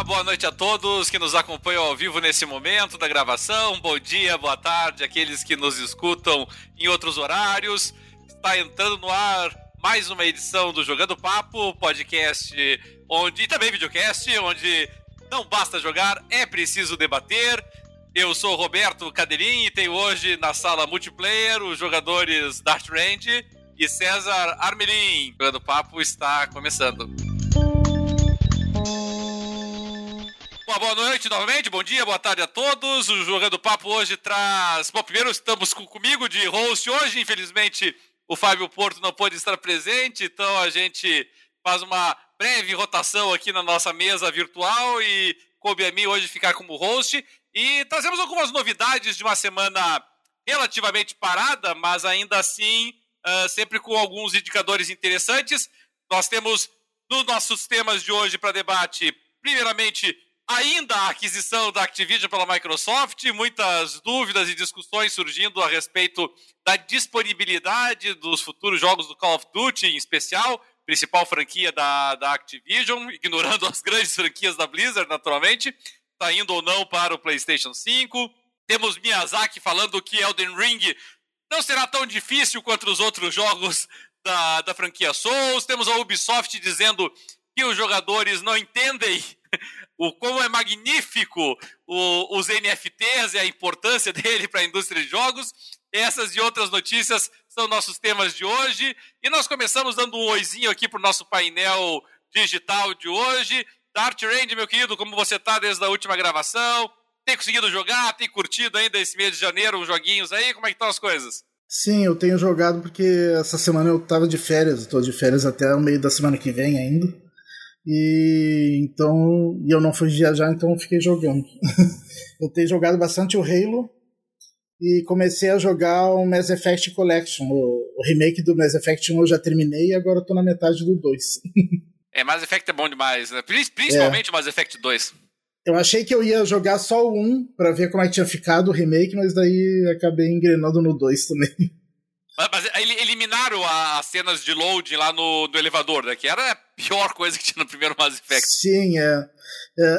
Uma boa noite a todos que nos acompanham ao vivo nesse momento da gravação. Bom dia, boa tarde, aqueles que nos escutam em outros horários. Está entrando no ar mais uma edição do Jogando Papo, podcast onde e também videocast, onde não basta jogar, é preciso debater. Eu sou Roberto Cadeirinho e tenho hoje na sala multiplayer os jogadores Dart Range e César Armelin. Jogando Papo está começando. Uma boa noite novamente, bom dia, boa tarde a todos. O Jogando Papo hoje traz. Bom, primeiro estamos com, comigo de host hoje, infelizmente o Fábio Porto não pôde estar presente, então a gente faz uma breve rotação aqui na nossa mesa virtual e coube a mim hoje ficar como host. E trazemos algumas novidades de uma semana relativamente parada, mas ainda assim uh, sempre com alguns indicadores interessantes. Nós temos nos nossos temas de hoje para debate, primeiramente, ainda a aquisição da Activision pela Microsoft, muitas dúvidas e discussões surgindo a respeito da disponibilidade dos futuros jogos do Call of Duty, em especial, principal franquia da, da Activision, ignorando as grandes franquias da Blizzard, naturalmente, está indo ou não para o PlayStation 5. Temos Miyazaki falando que Elden Ring não será tão difícil quanto os outros jogos da, da franquia Souls. Temos a Ubisoft dizendo que os jogadores não entendem o como é magnífico o, os NFTs e a importância dele para a indústria de jogos. Essas e outras notícias são nossos temas de hoje. E nós começamos dando um oizinho aqui para o nosso painel digital de hoje. Dart Range, meu querido, como você está desde a última gravação? Tem conseguido jogar? Tem curtido ainda esse mês de janeiro os joguinhos aí? Como é que estão as coisas? Sim, eu tenho jogado porque essa semana eu estava de férias, estou de férias até o meio da semana que vem ainda. E então e eu não fui viajar, então fiquei jogando. eu tenho jogado bastante o Halo e comecei a jogar o Mass Effect Collection. O, o remake do Mass Effect 1 eu já terminei e agora eu tô na metade do 2. é, Mass Effect é bom demais, né? Principalmente é. Mass Effect 2. Eu achei que eu ia jogar só o 1 para ver como é que tinha ficado o remake, mas daí acabei engrenando no 2 também. Mas, mas eliminaram as cenas de load lá no, no, elevador, né? Que era pior coisa que tinha no primeiro Mass Effect. Sim, é. é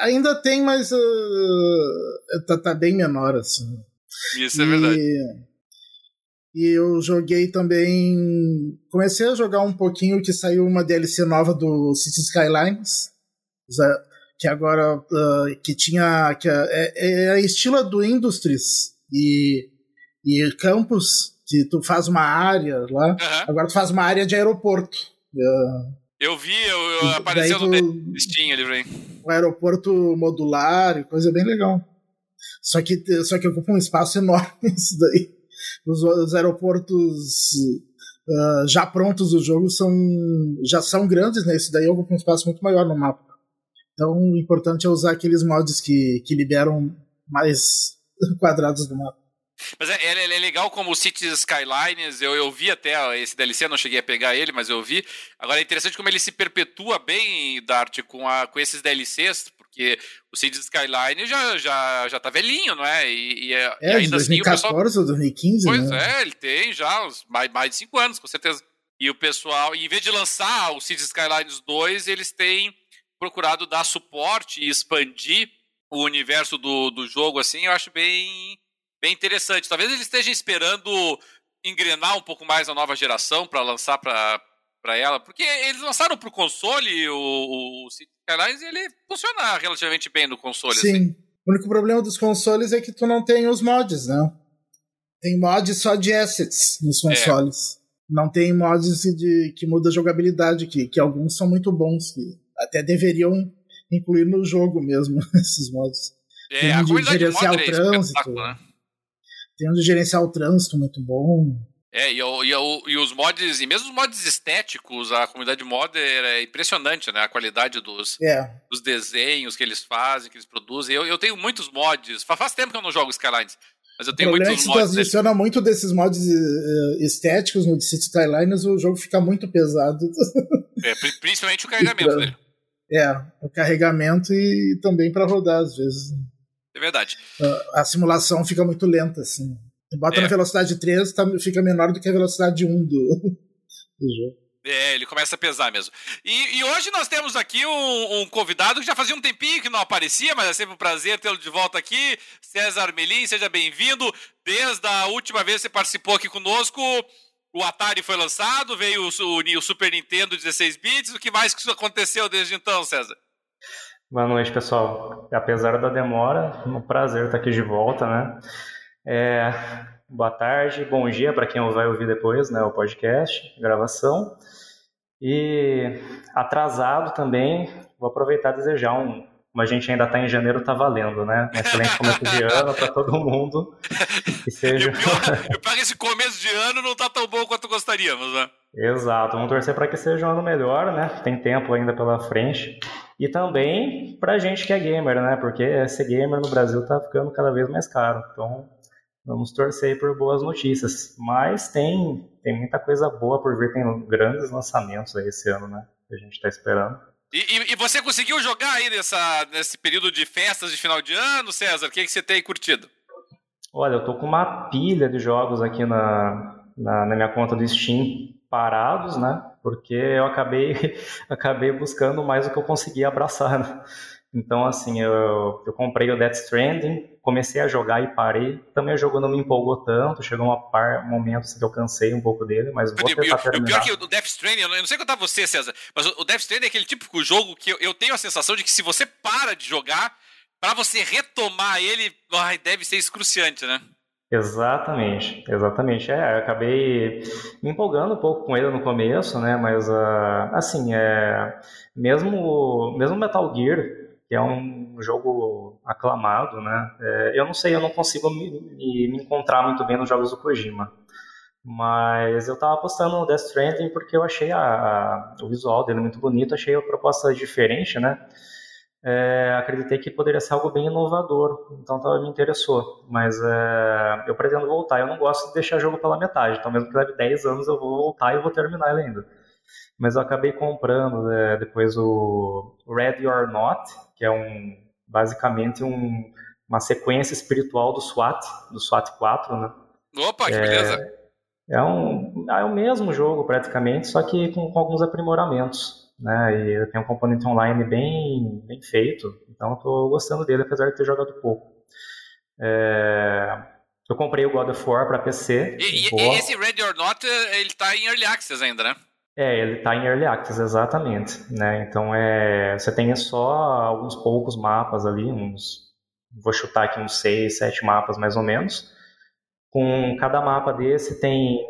ainda tem, mas uh, tá, tá, bem menor, assim. Isso é e, verdade. E eu joguei também. Comecei a jogar um pouquinho que saiu uma DLC nova do City Skylines. Que agora. Uh, que tinha. Que é, é, é estilo do Industries e, e Campus que tu faz uma área lá, uhum. agora tu faz uma área de aeroporto. Uh, eu vi, eu, eu apareceu tu, no Steam ali, vem. Um aeroporto modular, coisa bem legal. Só que, só que ocupa um espaço enorme isso daí. Os, os aeroportos uh, já prontos do jogo são, já são grandes, né? Isso daí ocupa um espaço muito maior no mapa. Então, o importante é usar aqueles mods que, que liberam mais quadrados do mapa. Mas é, é, é, legal como o Cities Skylines, eu, eu vi até esse DLC, não cheguei a pegar ele, mas eu vi. Agora é interessante como ele se perpetua bem, Dart, com, a, com esses DLCs, porque o Cities Skyline já, já, já tá velhinho, não é? E, e, é, e ainda 2014 assim, pessoal... ou 2015, Pois né? é, ele tem já mais, mais de 5 anos, com certeza. E o pessoal, em vez de lançar o Cities Skylines 2, eles têm procurado dar suporte e expandir o universo do, do jogo, assim, eu acho bem bem interessante. Talvez ele esteja esperando engrenar um pouco mais a nova geração para lançar para para ela, porque eles lançaram para o console o, o City Skylines e ele funciona relativamente bem no console. Sim. Assim. O único problema dos consoles é que tu não tem os mods, né? Tem mods só de assets nos é. consoles. É. Não tem mods de, que muda a jogabilidade, que, que alguns são muito bons, que até deveriam incluir no jogo mesmo, esses mods. É, tem a de gerenciar o é trânsito. Né? Tem um de gerenciar o trânsito muito bom. É, e, e, e, os mods, e mesmo os mods estéticos, a comunidade modder é impressionante, né? A qualidade dos, é. dos desenhos que eles fazem, que eles produzem. Eu, eu tenho muitos mods, faz tempo que eu não jogo Skylines, mas eu tenho muitos mods. Se tu adiciona muito desses mods uh, estéticos no City Skylines, o jogo fica muito pesado. É, principalmente o carregamento dele. É, o carregamento e também para rodar às vezes. É verdade. A, simulação fica muito lenta, assim. Tu bota é. na velocidade 3, tá, fica menor do que a velocidade 1 do, do jogo. É, ele começa a pesar mesmo. E, e hoje nós temos aqui um, um, convidado que já fazia um tempinho que não aparecia, mas é sempre um prazer tê-lo de volta aqui. César Melim, seja bem-vindo. Desde a última vez que você participou aqui conosco, o Atari foi lançado, veio o, o, o Super Nintendo 16 bits. O que mais que aconteceu desde então, César? Boa noite, pessoal. Apesar da demora, é um prazer estar aqui de volta, né? É, boa tarde, bom dia para quem vai ouvir depois, né, o podcast, gravação. E atrasado também, vou aproveitar e desejar um. Como a gente ainda está em janeiro, tá valendo, né? Um excelente começo de ano para todo mundo. Que seja. Eu pego esse começo de ano não tá tão bom quanto gostaríamos, né? Exato, vamos torcer para que seja um ano melhor, né? Tem tempo ainda pela frente. E também para gente que é gamer, né? Porque ser gamer no Brasil tá ficando cada vez mais caro. Então, Vamos torcer por boas notícias. Mas tem, tem muita coisa boa por vir, tem grandes lançamentos aí esse ano, né? Que a gente está esperando. E, e, e, você conseguiu jogar aí nessa, nesse período de festas de final de ano, César? O que, que você tem curtido? Olha, eu tô com uma pilha de jogos aqui na, na, na minha conta do Steam parados, né? Porque eu acabei, acabei buscando mais o que eu conseguia abraçar. Né? Então, assim, eu, eu comprei o Death Stranding, comecei a jogar e parei. Também o jogo não me empolgou tanto, chegou um par, momento que eu cansei um pouco dele, mas vou tentar eu, terminar. O pior é que o Death Stranding, eu não sei contar você, César, mas o Death Stranding é aquele típico jogo que eu, eu tenho a sensação de que se você para de jogar, para você retomar ele, ai, deve ser excruciante, né? Exatamente, exatamente. É, eu acabei me empolgando um pouco com ele no começo, né? Mas, uh, assim, é, mesmo, mesmo Metal Gear, que é um jogo aclamado, né? É, eu não sei, eu não consigo me, me, encontrar muito bem nos jogos do Kojima. Mas eu estava apostando no Death Stranding porque eu achei a, a, o visual dele muito bonito, achei a proposta diferente, né? É, acreditei que poderia ser algo bem inovador, então tá, me interessou. Mas é, eu pretendo voltar, eu não gosto de deixar jogo pela metade, então mesmo que leve 10 anos eu vou voltar e vou terminar ele ainda mas eu acabei comprando né, depois o Ready or Not, que é um basicamente um, uma sequência espiritual do SWAT, do SWAT 4, né? Opa, que é, beleza! É um, é o mesmo jogo praticamente, só que com, com alguns aprimoramentos, né? E tem um componente online bem, bem feito, então eu tô gostando dele, apesar de ter jogado pouco. É, eu comprei o God of War para PC. E, e, esse Ready or Not, ele tá em Early Access ainda, né? É, ele está em Early Access, exatamente. Né? Então, é, você tem só alguns poucos mapas ali, uns, vou chutar aqui uns seis, sete mapas mais ou menos. Com cada mapa desse tem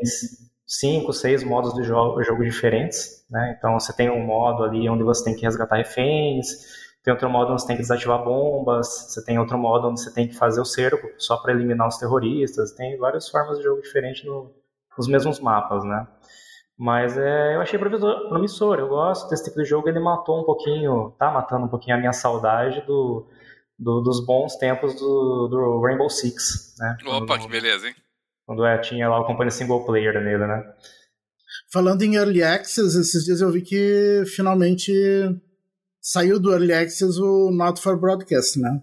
cinco, seis modos de jogo, jogo diferentes. Né? Então, você tem um modo ali onde você tem que resgatar reféns, tem outro modo onde você tem que desativar bombas, você tem outro modo onde você tem que fazer o cerco só para eliminar os terroristas. Tem várias formas de jogo diferentes no, nos mesmos mapas, né? Mas é, eu achei promissor, eu gosto desse tipo de jogo, ele matou um pouquinho, tá matando um pouquinho a minha saudade do, do dos bons tempos do, do, Rainbow Six, né? Opa, quando, que beleza, hein? Quando é, tinha lá o companhia single player nele, né? Falando em Early Access, esses dias eu vi que finalmente saiu do Early Access o Not for Broadcast, né?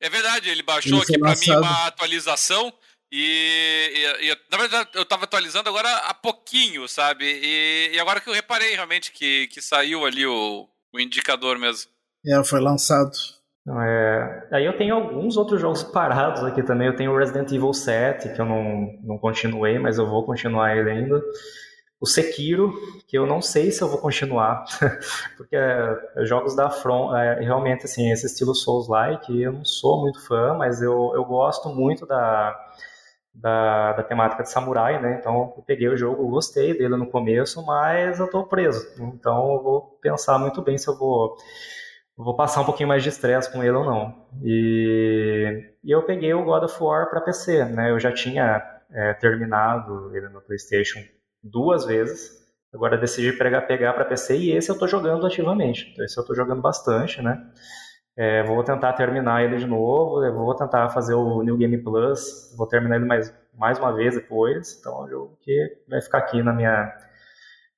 É verdade, ele baixou ele aqui para mim uma atualização e, e, e, na verdade eu tava atualizando agora há pouquinho, sabe? E, e agora que eu reparei realmente que, que saiu ali o, o indicador mesmo. É, foi lançado. É, aí eu tenho alguns outros jogos parados aqui também. Eu tenho Resident Evil 7, que eu não, não continuei, mas eu vou continuar ele ainda. O Sekiro, que eu não sei se eu vou continuar, porque é, jogos da From, é, realmente assim, esse estilo Souls-like, eu não sou muito fã, mas eu, eu gosto muito da, da, da temática de samurai, né? Então eu peguei o jogo, gostei dele no começo, mas eu tô preso. Então eu vou pensar muito bem se eu vou vou passar um pouquinho mais de estresse com ele ou não. E, e eu peguei o God of War para PC, né? Eu já tinha é, terminado ele no PlayStation duas vezes. Agora decidi pegar pegar para PC e esse eu tô jogando ativamente. Então, esse eu tô jogando bastante, né? É, vou tentar terminar ele de novo, vou tentar fazer o New Game Plus, vou terminar ele mais, mais uma vez depois. Então é um jogo que vai ficar aqui na minha,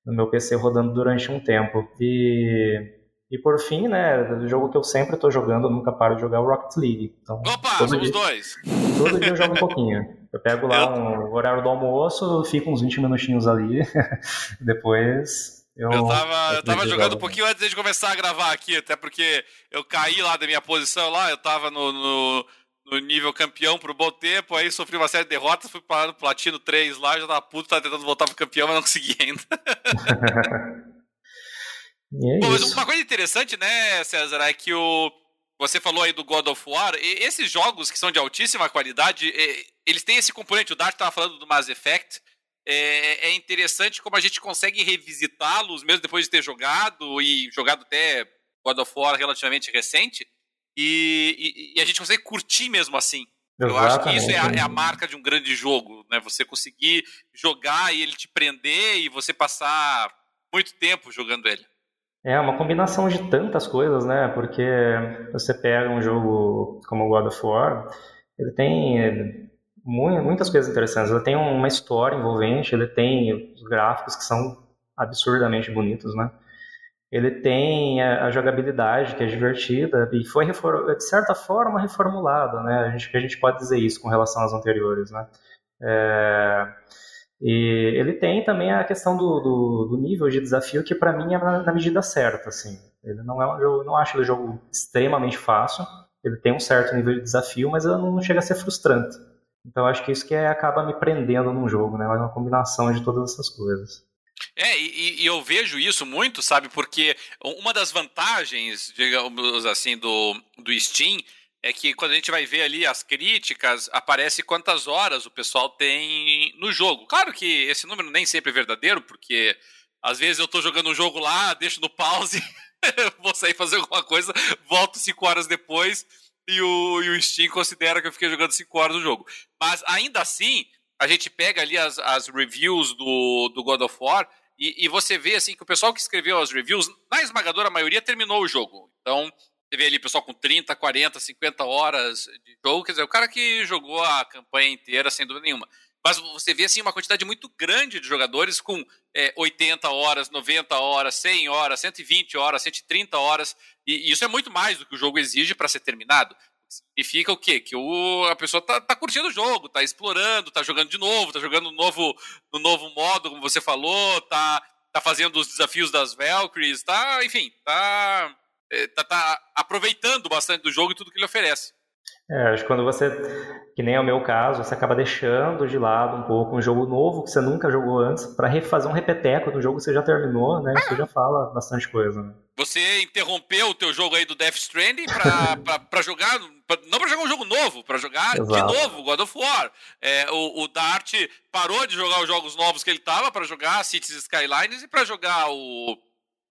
no meu PC rodando durante um tempo. E E por fim, né, o jogo que eu sempre estou jogando, nunca paro de jogar é o Rocket League. Então, Opa, somos dia, dois. Todo dia eu jogo um pouquinho. Eu pego lá eu... um horário do almoço, fico uns 20 minutinhos ali, depois eu, eu tava, eu tava jogando um pouquinho antes de começar a gravar aqui, até porque eu caí lá da minha posição lá, eu tava no, no, no nível campeão por um bom tempo, aí sofri uma série de derrotas, fui parar no Platino 3 lá, já tava puto, tava tentando voltar pro campeão, mas não consegui ainda. É Bom, mas uma coisa interessante, né, César, é que o. Você falou aí do God of War, e esses jogos que são de altíssima qualidade, eles têm esse componente. O Dart estava falando do Mass Effect. É, é interessante como a gente consegue revisitá-los, mesmo depois de ter jogado, e jogado até God of War relativamente recente, e, e, e a gente consegue curtir mesmo assim. Exatamente. Eu acho que isso é a, é a, marca de um grande jogo, né? Você conseguir jogar e ele te prender e você passar muito tempo jogando ele. É uma combinação de tantas coisas, né? Porque você pega um jogo como God of War, ele tem muitas coisas interessantes. Ele tem uma história envolvente, ele tem os gráficos que são absurdamente bonitos, né? Ele tem a, jogabilidade que é divertida e foi de certa forma reformulada, né? A gente, a gente pode dizer isso com relação às anteriores, né? É... E ele tem também a questão do, do, do nível de desafio que para mim é na, na, medida certa, assim. Ele não é um jogo, não acho ele um jogo extremamente fácil. Ele tem um certo nível de desafio, mas ele não chega a ser frustrante. Então acho que isso que é, acaba me prendendo num jogo, né? É uma combinação de todas essas coisas. É, e, e, eu vejo isso muito, sabe? Porque uma das vantagens, digamos assim, do, do Steam é que quando a gente vai ver ali as críticas, aparece quantas horas o pessoal tem no jogo. Claro que esse número nem sempre é verdadeiro, porque às vezes eu estou jogando um jogo lá, deixo no pause, vou sair fazer alguma coisa, volto cinco horas depois e o, e o Steam considera que eu fiquei jogando cinco horas no jogo. Mas ainda assim, a gente pega ali as, as reviews do, do God of War e, e você vê assim que o pessoal que escreveu as reviews, na esmagadora maioria, terminou o jogo. Então, você vê ali pessoal com 30, 40, 50 horas de jogo, quer dizer, o cara que jogou a campanha inteira sem dúvida nenhuma. Mas você vê assim uma quantidade muito grande de jogadores com é, 80 horas, 90 horas, 100 horas, 120 horas, 130 horas, e, e isso é muito mais do que o jogo exige para ser terminado. Significa o quê? Que o, a pessoa tá, tá curtindo o jogo, tá explorando, tá jogando de novo, tá jogando no novo, no novo modo, como você falou, tá, tá fazendo os desafios das Valkyries, tá, enfim, tá é, tá aproveitando bastante do jogo e tudo que ele oferece. É, acho que quando você, que nem é o meu caso, você acaba deixando de lado um pouco um jogo novo que você nunca jogou antes para refazer um repeteco do jogo que você já terminou, né? Isso já fala bastante coisa. Né? Você interrompeu o teu jogo aí do Death Stranding para jogar, pra, não para jogar um jogo novo, para jogar Exato. de novo God of War. É, o, o Dart parou de jogar os jogos novos que ele tava para jogar Cities Skylines e para jogar o,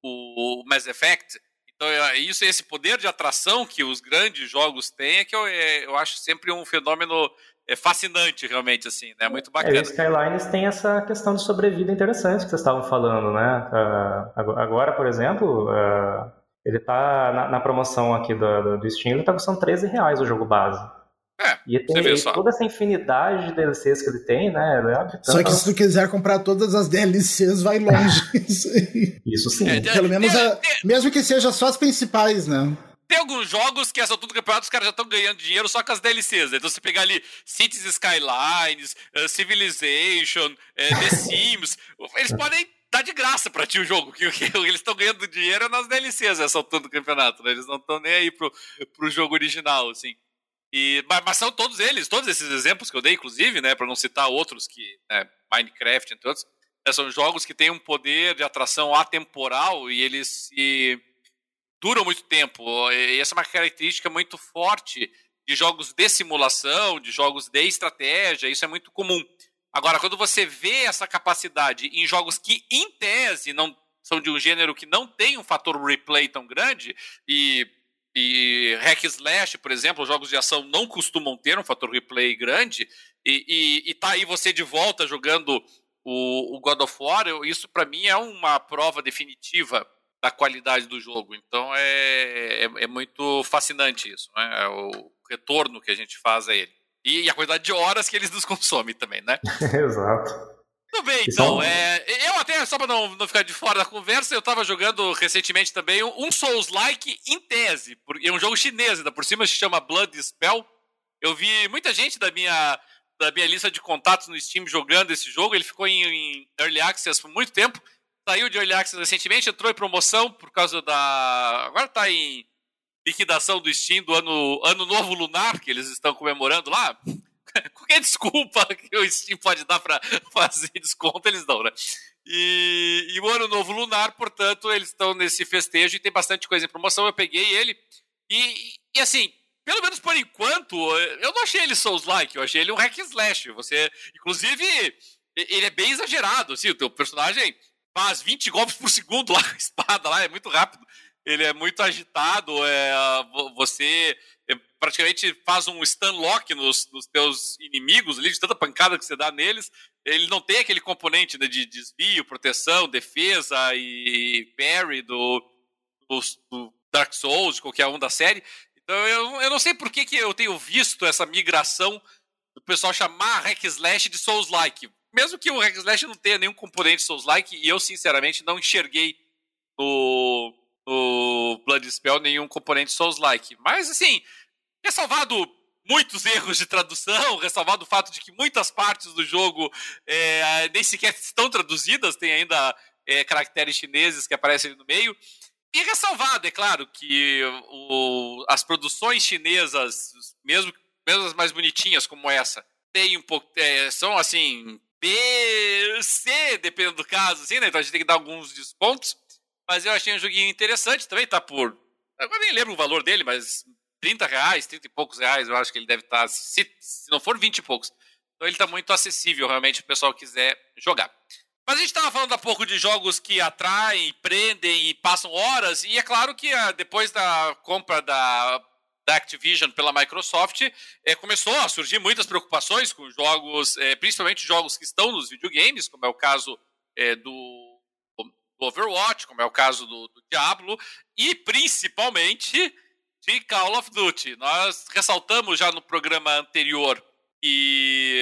o Mass Effect. Então, é, isso, esse poder de atração que os grandes jogos têm é que eu, é, eu acho sempre um fenômeno é fascinante, realmente, assim, né? Muito bacana. É, Skylines tem essa questão de sobrevida interessante que vocês estavam falando, né? Uh, agora, por exemplo, uh, ele está na, na, promoção aqui do, do Steam, ele está custando 13 reais o jogo base. É, e tem toda essa infinidade de DLCs que ele tem, né? Ele Só que se tu quiser comprar todas as DLCs, vai longe. Isso sim. É, Pelo menos, a, mesmo que seja só as principais, né? Tem alguns jogos que essa altura do campeonato os caras já estão ganhando dinheiro só com as DLCs. Né? Então você pegar ali Cities Skylines, uh, Civilization, uh, The Sims, eles podem dar de graça pra ti o jogo. Que, que eles estão ganhando dinheiro nas DLCs essa altura do campeonato. Né? Eles não estão nem aí pro, pro jogo original, assim. E, mas são todos eles, todos esses exemplos que eu dei, inclusive, né, para não citar outros que, né, Minecraft, entre outros, né, são jogos que têm um poder de atração atemporal e eles se duram muito tempo. E essa é uma característica muito forte de jogos de simulação, de jogos de estratégia, isso é muito comum. Agora, quando você vê essa capacidade em jogos que, em tese, não são de um gênero que não tem um fator replay tão grande, e e hack slash, por exemplo, jogos de ação não costumam ter um fator replay grande. E, e, e tá aí você de volta jogando o, o God of War. Eu, isso para mim é uma prova definitiva da qualidade do jogo. Então é, é, é muito fascinante isso, né? É o retorno que a gente faz a ele. E, e, a quantidade de horas que eles nos consomem também, né? Exato. Tudo bem, então. É, eu até, só para não, não ficar de fora da conversa, eu estava jogando recentemente também um Souls-like em tese. É um jogo chinês, ainda por cima se chama Blood Spell. Eu vi muita gente da minha, da minha lista de contatos no Steam jogando esse jogo. Ele ficou em, em Early Access por muito tempo. Saiu de Early Access recentemente, entrou em promoção por causa da. Agora está em liquidação do Steam do ano, ano Novo Lunar, que eles estão comemorando lá. Qualquer desculpa que o Steam pode dar para fazer desconto, eles dão, né? E, e, o Ano Novo Lunar, portanto, eles estão nesse festejo e tem bastante coisa em promoção. Eu peguei ele e, e assim, pelo menos por enquanto, eu não achei ele Souls-like, eu achei ele um hack slash. Você, inclusive, ele é bem exagerado, assim, o teu personagem faz 20 golpes por segundo lá, a espada lá, é muito rápido. Ele é muito agitado, é, você praticamente faz um stun lock nos, nos teus inimigos ali, de tanta pancada que você dá neles. Ele não tem aquele componente né, de desvio, proteção, defesa e parry do, do, do, Dark Souls, de qualquer um da série. Então eu, eu não sei por que, que eu tenho visto essa migração do pessoal chamar hack slash de Souls-like. Mesmo que o hack slash não tenha nenhum componente Souls-like, e eu sinceramente não enxerguei no, no Blood Spell nenhum componente Souls-like. Mas assim, ressalvado muitos erros de tradução, ressalvado o fato de que muitas partes do jogo é, nem sequer estão traduzidas, tem ainda é, caracteres chineses que aparecem no meio. E ressalvado, é claro, que o, as produções chinesas, mesmo, mesmo as mais bonitinhas como essa, tem um pouco, é, são assim, B, C, dependendo do caso, assim, né? Então a gente tem que dar alguns descontos. Mas eu achei um joguinho interessante, também tá por. Agora nem lembro o valor dele, mas 30 reais, 30 e poucos reais, eu acho que ele deve estar. Tá, se, se não for 20 e poucos. Então ele está muito acessível, realmente, o pessoal quiser jogar. Mas a gente estava falando há pouco de jogos que atraem, prendem e passam horas, e é claro que ah, depois da compra da, da Activision pela Microsoft, é, começou a surgir muitas preocupações com jogos, é, principalmente jogos que estão nos videogames, como é o caso é, do, do, Overwatch, como é o caso do, do Diablo, e principalmente de Call of Duty. Nós ressaltamos já no programa anterior que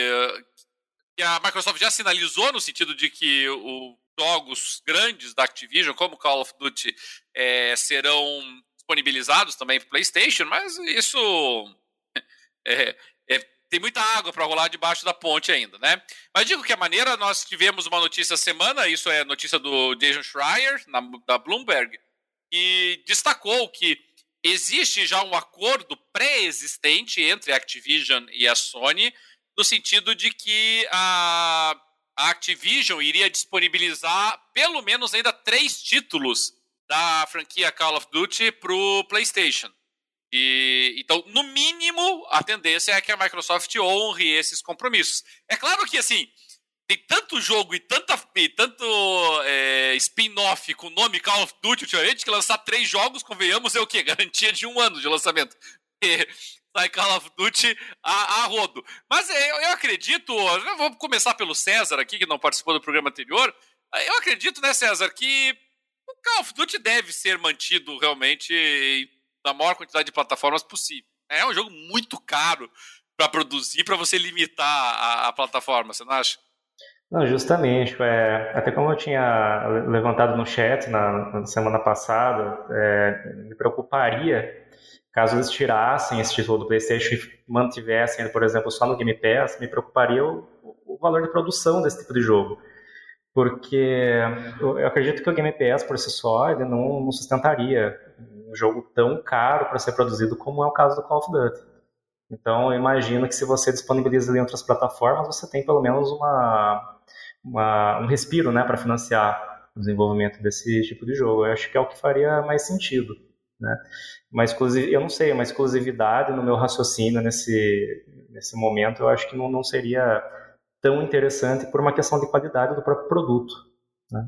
que a Microsoft já sinalizou no sentido de que os jogos grandes da Activision, como Call of Duty, é, serão disponibilizados também para PlayStation, mas isso é, é, tem muita água para rolar debaixo da ponte ainda, né? Mas digo que a maneira nós tivemos uma notícia semana, isso é notícia do Jason Schreier na, da Bloomberg, que destacou que existe já um acordo pré-existente entre a Activision e a Sony no sentido de que a, a Activision iria disponibilizar pelo menos ainda três títulos da franquia Call of Duty para o PlayStation. E, então, no mínimo, a tendência é que a Microsoft honre esses compromissos. É claro que, assim, tem tanto jogo e, tanta, e tanto é, spin-off com o nome Call of Duty ultimamente que lançar três jogos, convenhamos, é o quê? Garantia de um ano de lançamento. sai Call of Duty a, a rodo. Mas é, eu, eu acredito, vamos começar pelo César aqui, que não participou do programa anterior. Eu acredito, né, César, que o Call of Duty deve ser mantido realmente na maior quantidade de plataformas possível. É um jogo muito caro para produzir, para você limitar a, a, plataforma, você não acha? Não, justamente. É, até como eu tinha levantado no chat na, na semana passada, é, me preocuparia Caso eles tirassem esse título do PlayStation e mantivessem, por exemplo, só no Game Pass, me preocuparia o, o valor de produção desse tipo de jogo. Porque eu acredito que o Game Pass por si só ele não, não sustentaria um jogo tão caro para ser produzido como é o caso do Call of Duty. Então, eu imagino que se você disponibiliza em outras plataformas, você tem pelo menos uma, uma um respiro né, para financiar o desenvolvimento desse tipo de jogo. Eu acho que é o que faria mais sentido. Né? Exclusiv... Eu não sei, uma exclusividade no meu raciocínio nesse, nesse momento eu acho que não, não seria tão interessante por uma questão de qualidade do próprio produto. Né?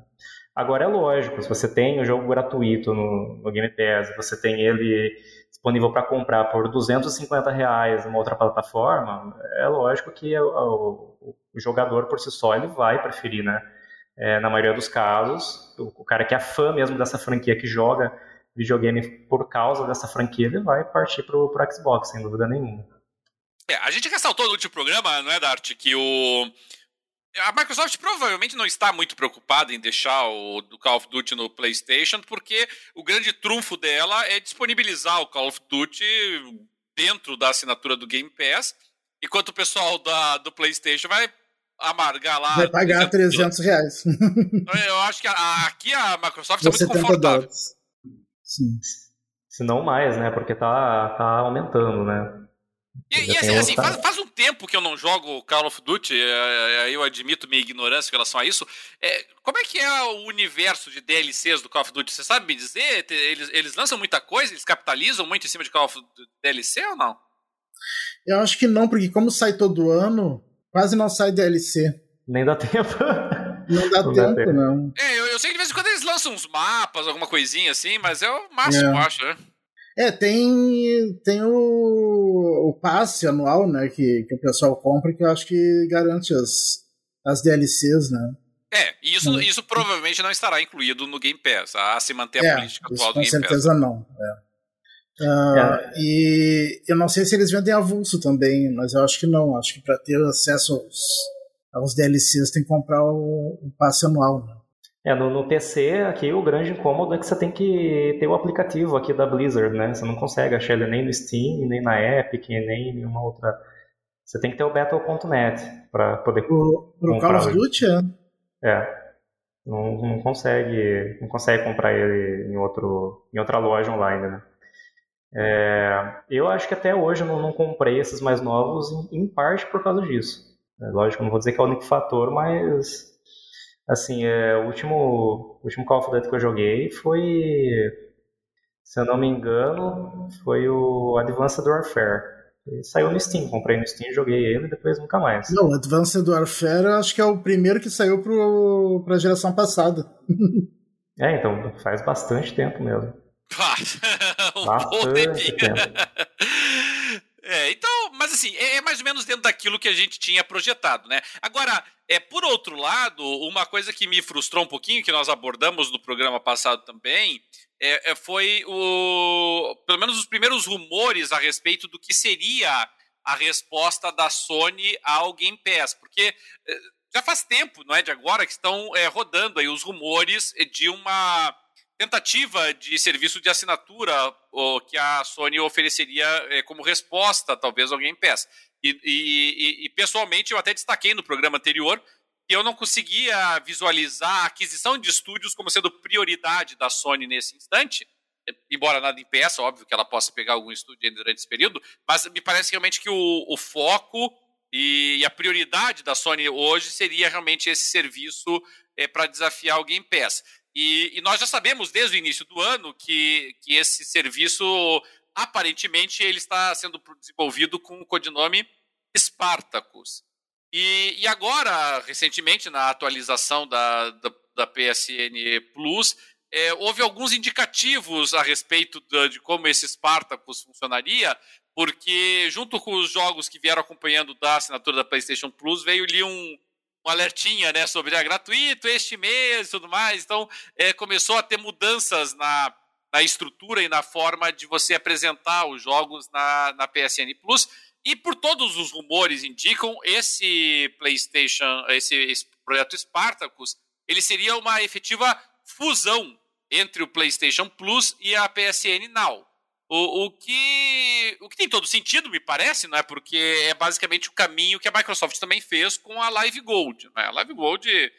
Agora é lógico, se você tem o jogo gratuito no, no Game Pass, você tem ele disponível para comprar por 250 reais numa outra plataforma, é lógico que o, o, o jogador por si só ele vai preferir, né? É, na maioria dos casos, o, o cara que é fã mesmo dessa franquia que joga videogame por causa dessa franquia, ele vai partir pro, pro Xbox, sem dúvida nenhuma. É, a gente ressaltou no último programa, não é, Dart, que o. a Microsoft provavelmente não está muito preocupada em deixar o do Call of Duty no PlayStation, porque o grande trunfo dela é disponibilizar o Call of Duty dentro da assinatura do Game Pass, enquanto o pessoal da, do PlayStation vai amargar lá. Vai pagar 300 reais. Eu acho que a, aqui a Microsoft é muito confortável. Dólares. Sim. Se não mais, né? Porque tá, tá aumentando, né? E, e assim, assim faz, faz, um tempo que eu não jogo Call of Duty, é, é, eu admito minha ignorância em relação a isso. É, como é que é o universo de DLCs do Call of Duty? Você sabe me dizer? Eles, eles lançam muita coisa? Eles capitalizam muito em cima de Call of Duty DLC ou não? Eu acho que não, porque como sai todo ano, quase não sai DLC. Nem dá tempo. Não dá não tempo, dá tempo, não. É, eu, eu, sei que de vez em quando eles lançam uns mapas, alguma coisinha assim, mas é o máximo, é. eu acho, né? É, tem, tem o, o passe anual, né, que, que o pessoal compra, que eu acho que garante as, as DLCs, né? É, isso, hum. isso provavelmente não estará incluído no Game Pass, a se manter a é, política atual do Game Pass. Com certeza não. É. Uh, é. E eu não sei se eles vendem avulso também, mas eu acho que não. Acho que para ter acesso aos, aos DLCs tem que comprar o, o passe anual. Né? É, no, no, PC aqui o grande incômodo é que você tem que ter o aplicativo aqui da Blizzard, né? Você não consegue achar ele nem no Steam, nem na Epic, nem em nenhuma outra. Você tem que ter o Battle.net para poder o, pro Call of Duty, é? É. Não, não, consegue, não consegue comprar ele em, outro, em outra loja online, né? É, eu acho que até hoje eu não, não comprei esses mais novos, em, em parte por causa disso. É, lógico, não vou dizer que é o único fator, mas Assim, é, o último, o último Call of Duty que eu joguei foi, se eu não me engano, foi o Advanced Warfare. Ele saiu no Steam, comprei no Steam, joguei ele e depois nunca mais. Não, Advanced Warfare acho que é o primeiro que saiu pro, pra geração passada. é, então faz bastante tempo mesmo. um bastante tempo. É, então, mas assim, é, é, mais ou menos dentro daquilo que a gente tinha projetado, né? Agora, é por outro lado, uma coisa que me frustrou um pouquinho, que nós abordamos no programa passado também, é, é, foi o. Pelo menos os primeiros rumores a respeito do que seria a resposta da Sony ao Game Pass. Porque é, já faz tempo, não é de agora, que estão é, rodando aí os rumores de uma tentativa de serviço de assinatura que a Sony ofereceria é, como resposta, talvez, Game Pass. E, e, e, pessoalmente, eu até destaquei no programa anterior que eu não conseguia visualizar a aquisição de estúdios como sendo prioridade da Sony nesse instante, embora nada impeça, óbvio que ela possa pegar algum estúdio durante esse período, mas me parece realmente que o, o foco e, e, a prioridade da Sony hoje seria realmente esse serviço é, para desafiar o Game Pass. E, e, nós já sabemos desde o início do ano que, que esse serviço, aparentemente, ele está sendo desenvolvido com o codinome Spartacus. E, e agora, recentemente, na atualização da, da, da PSN Plus, é, houve alguns indicativos a respeito de, de como esse Spartacus funcionaria, porque junto com os jogos que vieram acompanhando da assinatura da PlayStation Plus, veio ali um, um alertinha né, sobre ah, gratuito este mês e tudo mais. Então, é, começou a ter mudanças na, na estrutura e na forma de você apresentar os jogos na, na PSN Plus. E por todos os rumores indicam, esse PlayStation, esse, esse projeto Spartacus, ele seria uma efetiva fusão entre o PlayStation Plus e a PSN Now. O, o, que, o que tem todo sentido, me parece, não é? Porque é basicamente o caminho que a Microsoft também fez com a Live Gold. Né? A Live Gold,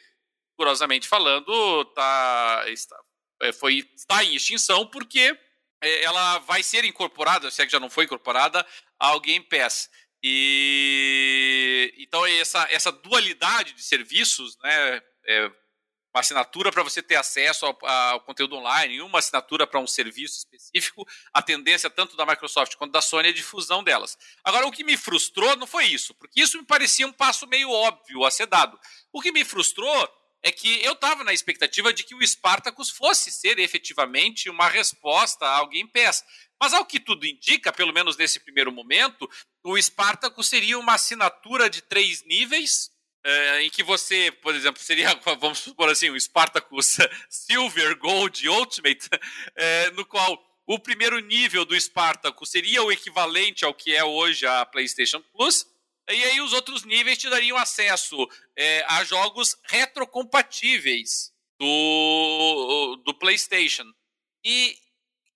curiosamente falando, tá, está, é, foi, está em extinção porque é, ela vai ser incorporada, se é que já não foi incorporada, ao Game Pass. E então essa, essa dualidade de serviços, né, é, uma assinatura para você ter acesso ao, ao, conteúdo online e uma assinatura para um serviço específico, a tendência tanto da Microsoft quanto da Sony é a difusão delas. Agora, o que me frustrou não foi isso, porque isso me parecia um passo meio óbvio a ser dado. O que me frustrou é que eu estava na expectativa de que o Spartacus fosse ser efetivamente uma resposta ao Game Pass. Mas ao que tudo indica, pelo menos nesse primeiro momento, o Spartacus seria uma assinatura de três níveis, é, em que você, por exemplo, seria, vamos supor assim, o Spartacus Silver, Gold Ultimate, é, no qual o primeiro nível do Spartacus seria o equivalente ao que é hoje a PlayStation Plus, e aí os outros níveis te dariam acesso é, a jogos retrocompatíveis do, do PlayStation. E,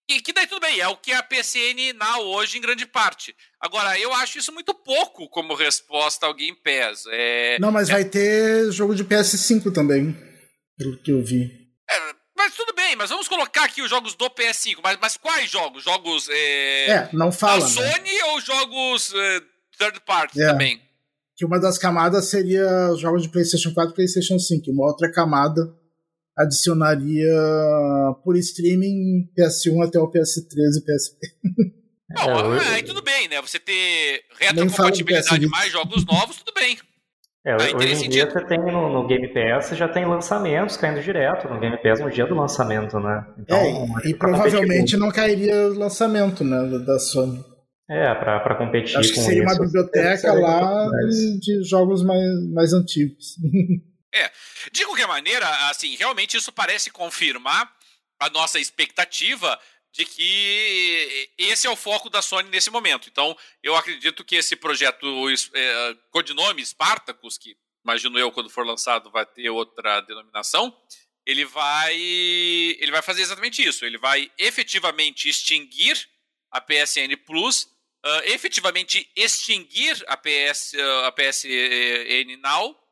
e que daí tudo bem, é o que a PCN Now hoje em grande parte. Agora, eu acho isso muito pouco como resposta ao Game Pass. É, Não, mas é, vai ter jogo de PS5 também, pelo que eu vi. É, mas tudo bem, mas vamos colocar aqui os jogos do PS5. Mas, mas quais jogos? Jogos. É, é não fala. Da Sony né? ou jogos é, third party é. também? Que uma das camadas seria jogos de PlayStation 4 e PlayStation 5. Uma outra camada adicionaria por streaming PS1 até o PS3 e PSP. Não, é, aí tudo bem, né? Você ter retrocompatibilidade mais jogos novos, tudo bem. É, hoje em sentido. dia você tem no, no, Game Pass, você já tem lançamentos caindo direto no Game Pass no dia do lançamento, né? Então, é, e provavelmente não cairia o lançamento né, da Sony. É, para competir Acho que seria uma biblioteca lá de jogos mais, mais antigos. É, de qualquer maneira, assim, realmente isso parece confirmar a nossa expectativa de que esse é o foco da Sony nesse momento. Então, eu acredito que esse projeto, é, codinome Spartacus, que imagino eu quando for lançado vai ter outra denominação, ele vai, ele vai fazer exatamente isso. Ele vai efetivamente extinguir a PSN Plus, uh, efetivamente extinguir a, PS, uh, a PSN Now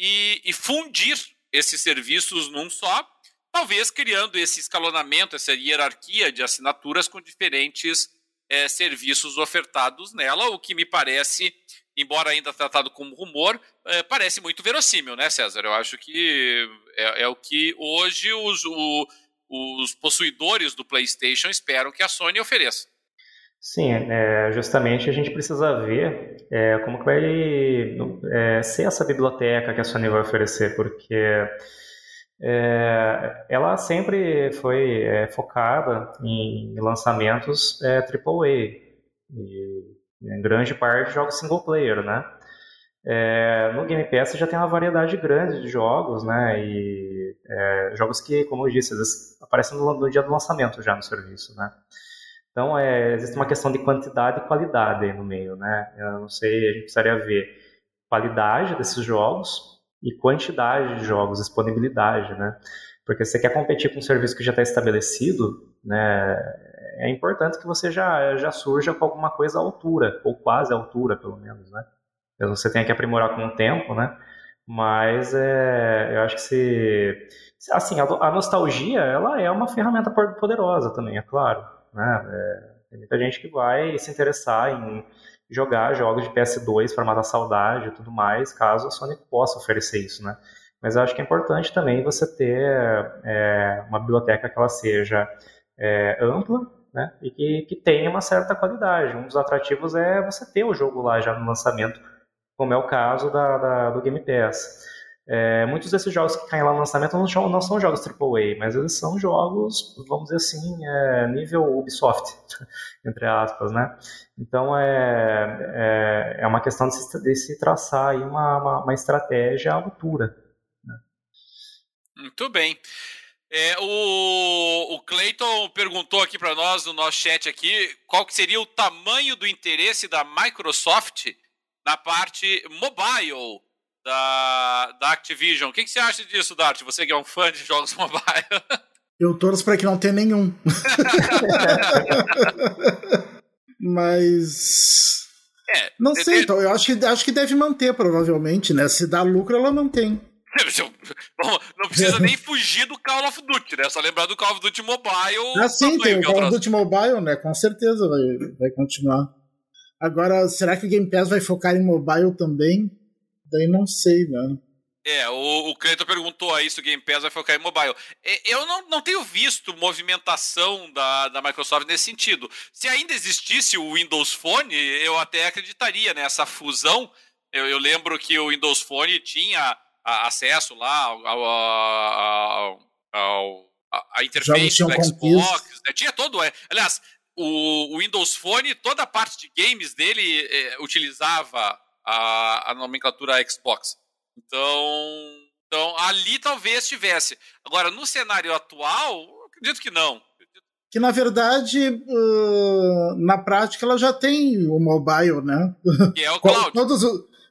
e, e fundir esses serviços num só talvez criando esse escalonamento, essa hierarquia de assinaturas com diferentes é, serviços ofertados nela, o que me parece, embora ainda tratado como rumor, é, parece muito verossímil, né, César? Eu acho que é, é o que hoje os, o, os possuidores do PlayStation esperam que a Sony ofereça. Sim, é, justamente a gente precisa ver é, como que vai é, ser essa biblioteca que a Sony vai oferecer, porque é, ela sempre foi é, focada em lançamentos é, AAA, e em grande parte jogos single player, né? É, no Game Pass já tem uma variedade grande de jogos, né? E jogos que, como eu disse, aparecem no, no, dia do lançamento já no serviço, né? Então, é, existe uma questão de quantidade e qualidade aí no meio, né? Eu não sei, a gente precisaria ver qualidade desses jogos, e quantidade de jogos, disponibilidade, né? Porque se você quer competir com um serviço que já está estabelecido, né, é importante que você já, já surja com alguma coisa à altura, ou quase à altura, pelo menos, né? Você tem que aprimorar com o tempo, né? Mas é, eu acho que se... Assim, a, a, nostalgia, ela é uma ferramenta poderosa também, é claro, né? É, tem muita gente que vai se interessar em jogar jogos de PS2 para matar saudade e tudo mais, caso a Sony possa oferecer isso, né? Mas eu acho que é importante também você ter é, uma biblioteca que ela seja é, ampla, né? E que, que tenha uma certa qualidade. Um dos atrativos é você ter o jogo lá já no lançamento, como é o caso da, da do Game Pass. É, muitos desses jogos que caem lá no lançamento não não são jogos AAA, mas eles são jogos, vamos dizer assim, é, nível Ubisoft, entre aspas, né? Então é, é, é uma questão de se, de se traçar aí uma, uma, uma, estratégia à altura. Né? Muito bem. É, o, o Clayton perguntou aqui para nós no nosso chat aqui qual que seria o tamanho do interesse da Microsoft na parte mobile da, da Activision. O que, que você acha disso, Dart? Você que é um fã de jogos mobile. Eu torço para que não tenha nenhum. Mas. É, não sei, então, eu acho que, acho que deve manter, provavelmente, né? Se dá lucro, ela mantém. Não precisa nem fugir do Call of Duty, né? Só lembrar do Call of Duty Mobile. Ah, sim, tem o Call of Duty Mobile, né? Com certeza vai, vai continuar. Agora, será que o Game Pass vai focar em mobile também? Daí não sei, né? É, o, o Cleiton perguntou aí se o Game Pass vai focar em mobile. Eu não, não tenho visto movimentação da, da Microsoft nesse sentido. Se ainda existisse o Windows Phone, eu até acreditaria nessa fusão. Eu, eu lembro que o Windows Phone tinha acesso lá ao, ao, ao, ao a interface do Xbox, né? tinha todo. É. Aliás, o, o, Windows Phone, toda a parte de games dele é, utilizava a, a nomenclatura Xbox. Então, então, ali talvez tivesse. Agora, no cenário atual, acredito que não. Que na verdade, na prática, ela já tem o mobile, né? Que é o cloud. todos,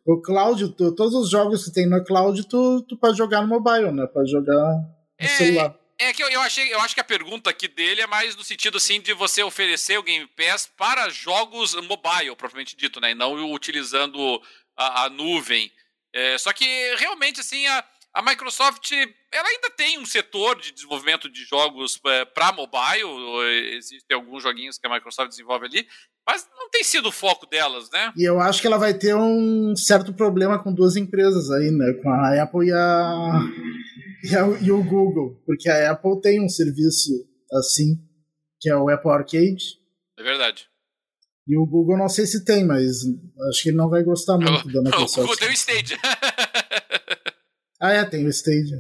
O cloud, todos os jogos que tem no cloud, tu, tu pode jogar no mobile, né? Pode jogar no é, celular. É que eu, eu, achei, eu acho que a pergunta aqui dele é mais no sentido assim de você oferecer o Game Pass para jogos mobile, propriamente dito, né? E não utilizando a, a nuvem. É, só que realmente assim a, a Microsoft ela ainda tem um setor de desenvolvimento de jogos é, para mobile. Existem alguns joguinhos que a Microsoft desenvolve ali, mas não tem sido o foco delas, né? E eu acho que ela vai ter um certo problema com duas empresas aí, né? Com a Apple e a, e, a, e o Google. Porque a Apple tem um serviço assim, que é o Apple Arcade. É verdade. E o Google não sei se tem, mas acho que ele não vai gostar muito o, da Microsoft. O Google tem o Stage. ah, é, tem o Stage.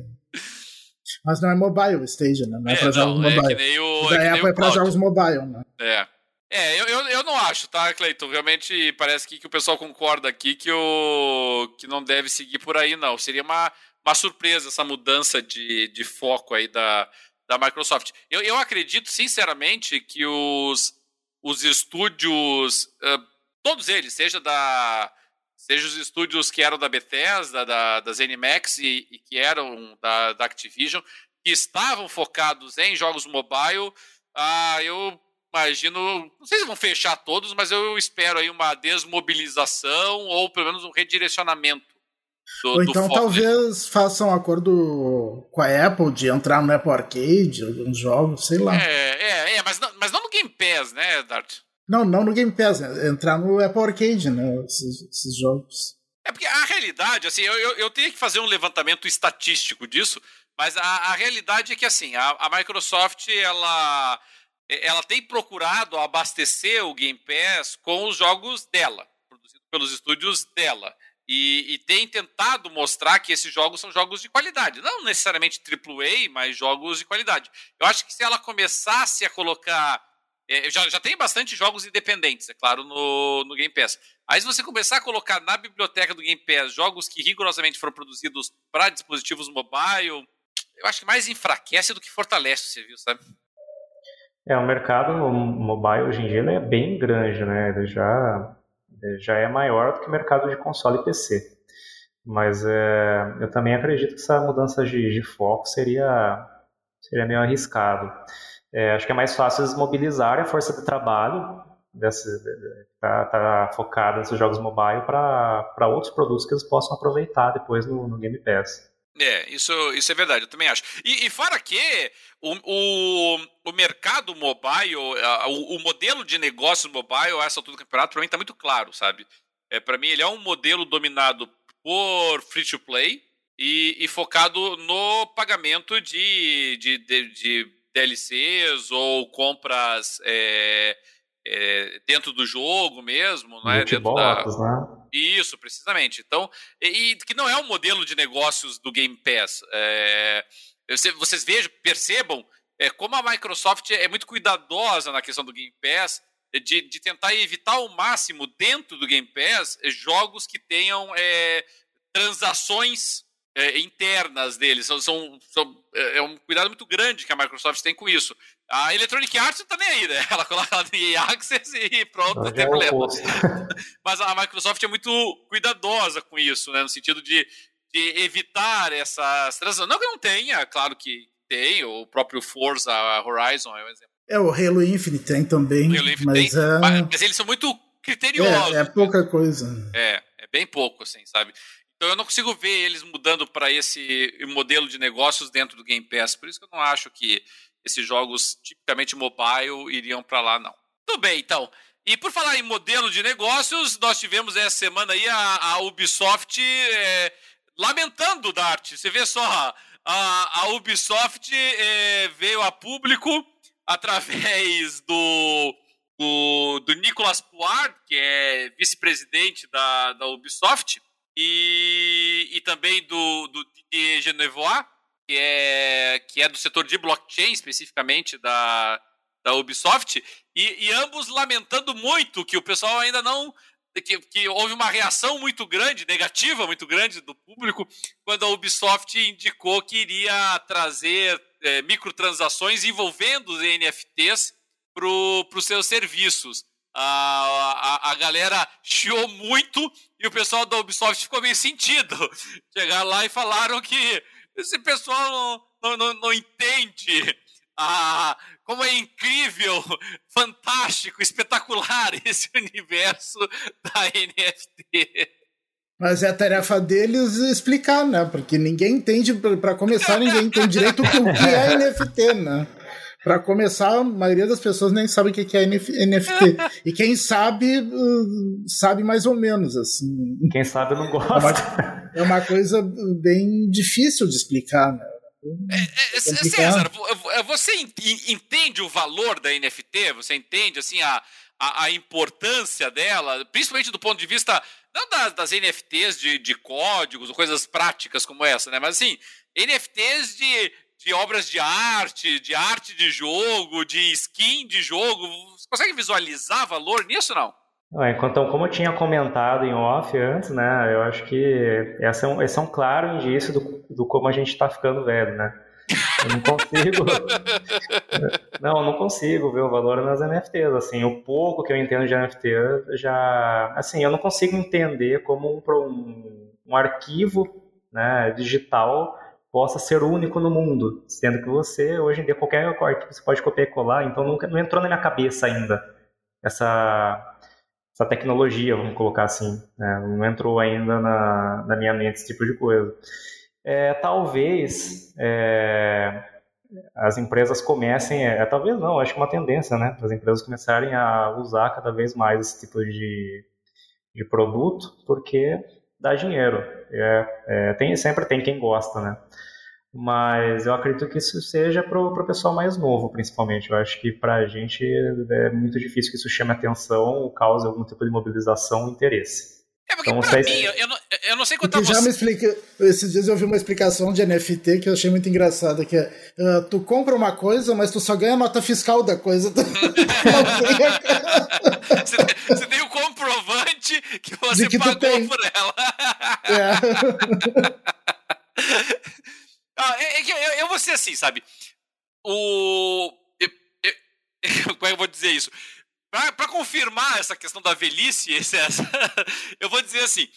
Mas não é mobile o Stage, né? Não é, é pra jogos é mobile. Que nem o, o da é Apple é pra jogos mobile, né? É. É, eu, eu, eu não acho, tá, Cleiton? Realmente parece que, que o pessoal concorda aqui que, o, que não deve seguir por aí, não. Seria uma, uma surpresa essa mudança de, de foco aí da, da Microsoft. Eu, eu acredito, sinceramente, que os, os estúdios, todos eles, seja da seja os estúdios que eram da Bethesda, da, da ZeniMax e, e que eram da, da Activision, que estavam focados em jogos mobile, ah, eu imagino, não sei se vão fechar todos, mas eu espero aí uma desmobilização ou pelo menos um redirecionamento. Do, ou então talvez façam um acordo com a Apple de entrar no Apple Arcade, alguns jogos, sei lá. É, é, é mas, não, mas não no Game Pass, né, Dart? Não, não no Game Pass, né? entrar no Apple Arcade, né, esses, esses jogos. É porque a realidade, assim, eu, eu, eu teria que fazer um levantamento estatístico disso, mas a, a realidade é que, assim, a, a Microsoft, ela ela tem procurado abastecer o Game Pass com os jogos dela, produzidos pelos estúdios dela. E, e, tem tentado mostrar que esses jogos são jogos de qualidade. Não necessariamente AAA, mas jogos de qualidade. Eu acho que se ela começasse a colocar. É, já, já tem bastante jogos independentes, é claro, no, no Game Pass. Aí, se você começar a colocar na biblioteca do Game Pass jogos que rigorosamente foram produzidos para dispositivos mobile, eu acho que mais enfraquece do que fortalece o serviço, sabe? É, o mercado mobile hoje em dia é bem grande, né? Ele já, já é maior do que o mercado de console e PC. Mas é, eu também acredito que essa mudança de, de foco seria, seria meio arriscado. É, acho que é mais fácil desmobilizar a força de trabalho está tá focada nesses jogos mobile para outros produtos que eles possam aproveitar depois no, no Game Pass. É, isso, isso é verdade, eu também acho. E, e fora que o, o, o mercado mobile, o, o, modelo de negócios mobile, essa altura do campeonato, para mim está muito claro, sabe? É, para mim, ele é um modelo dominado por free to play e, e focado no pagamento de, de, de, de DLCs ou compras. É, é, dentro do jogo mesmo, não é? Dentro da... né? Isso, precisamente. Então, e, e, que não é um modelo de negócios do Game Pass. É, vocês vejam, percebam é, como a Microsoft é muito cuidadosa na questão do Game Pass de, de tentar evitar ao máximo dentro do Game Pass jogos que tenham é, transações é, internas deles. São, são, são, é, é um cuidado muito grande que a Microsoft tem com isso. A Electronic Arts não tá nem aí, né? Ela coloca lá no EA Access e pronto, não, tem é problema. Mas a Microsoft é muito cuidadosa com isso, né? No sentido de, de evitar essas transações. Não que não tenha, claro que tem, o próprio Forza Horizon é um exemplo. É, o Halo Infinite tem também. Halo Infinite mas, tem, é... mas eles são muito criteriosos. É, é pouca coisa. É, é bem pouco, assim, sabe? Então eu não consigo ver eles mudando para esse modelo de negócios dentro do Game Pass. Por isso que eu não acho que esses jogos tipicamente mobile iriam para lá, não. Tudo bem, então. E por falar em modelo de negócios, nós tivemos essa semana aí a, a Ubisoft é, lamentando, Dart. Você vê só, a, a Ubisoft é, veio a público através do, do, do Nicolas Poir, que é vice-presidente da, da Ubisoft, e, e também do, do Didier Genevois, que é, que é do setor de blockchain, especificamente da, da Ubisoft, e, e ambos lamentando muito que o pessoal ainda não. Que, que, houve uma reação muito grande, negativa muito grande do público, quando a Ubisoft indicou que iria trazer é, microtransações envolvendo os NFTs para os seus serviços. a, a, a galera chiou muito e o pessoal da Ubisoft ficou meio sentido. Chegaram lá e falaram que esse pessoal não, não, não, não entende a, como é incrível, fantástico, espetacular esse universo da NFT. Mas é a tarefa deles explicar, né? Porque ninguém entende, para começar, ninguém entende direito o que é NFT, né? Para começar, a maioria das pessoas nem sabe o que é NFT. E quem sabe, uh, sabe mais ou menos, assim. Quem sabe não gosta. É uma, é uma coisa bem difícil de explicar, né? É, é, César, você entende o valor da NFT? Você entende assim a, a, a, importância dela, principalmente do ponto de vista não das, das NFTs de, de códigos ou coisas práticas como essa, né? Mas assim, NFTs de, de obras de arte, de arte de jogo, de skin de jogo. Você consegue visualizar valor nisso não? Então, como eu tinha comentado em off antes, né, eu acho que esse é um, esse é um claro indício do, do como a gente está ficando velho, né? Eu não consigo. não, não consigo ver o valor nas NFTs. Assim, o pouco que eu entendo de NFT já. Assim, eu não consigo entender como um, um, um arquivo né, digital possa ser único no mundo, sendo que você, hoje em dia, qualquer arquivo você pode copiar e colar, então não, não entrou na minha cabeça ainda essa, essa tecnologia, vamos colocar assim. Né? Não entrou ainda na, na minha mente esse tipo de coisa é, talvez é, as empresas comecem, é, talvez não, acho que é uma tendência, né? As empresas começarem a usar cada vez mais esse tipo de, de produto, porque dá dinheiro. É, é, tem, sempre tem quem gosta, né? Mas eu acredito que isso seja para o pessoal mais novo, principalmente. Eu acho que para a gente é muito difícil que isso chame atenção ou cause algum tipo de mobilização ou interesse. É porque então, pra mim, eu, não, eu não sei quanto já me explica. Esses dias eu vi uma explicação de NFT que eu achei muito engraçada, que é uh, tu compra uma coisa, mas tu só ganha a nota fiscal da coisa. você, você, que você que pagou por ela. É. ah, é, é eu, eu vou ser assim, sabe? O. Eu, eu, como é que eu vou dizer isso? Para confirmar essa questão da velhice, essa, eu vou dizer assim: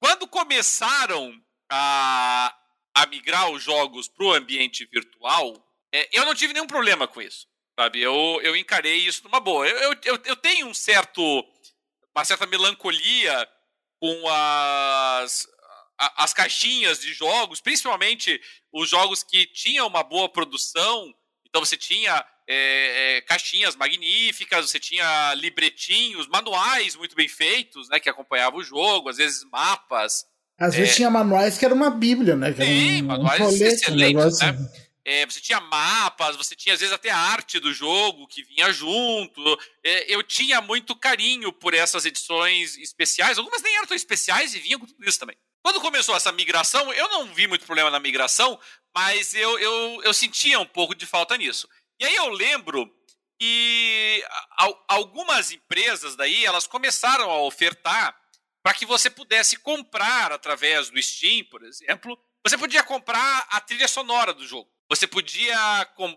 quando começaram a, a migrar os jogos para o ambiente virtual, é, eu não tive nenhum problema com isso. Sabe? Eu, eu encarei isso numa boa. Eu, eu, eu tenho um certo, uma certa melancolia com as, as caixinhas de jogos, principalmente os jogos que tinham uma boa produção. Então você tinha é, é, caixinhas magníficas, você tinha libretinhos, manuais muito bem feitos, né, que acompanhavam o jogo, às vezes mapas. Às vezes é. tinha manuais que era uma bíblia, né? Que Sim, um, manuais um excelentes, um né? É, você tinha mapas, você tinha às vezes até arte do jogo que vinha junto. É, eu tinha muito carinho por essas edições especiais. Algumas nem eram tão especiais e vinham com tudo isso também. Quando começou essa migração, eu não vi muito problema na migração, mas eu, eu, eu sentia um pouco de falta nisso. E aí eu lembro que algumas empresas daí, elas começaram a ofertar para que você pudesse comprar através do Steam, por exemplo, você podia comprar a trilha sonora do jogo. Você podia.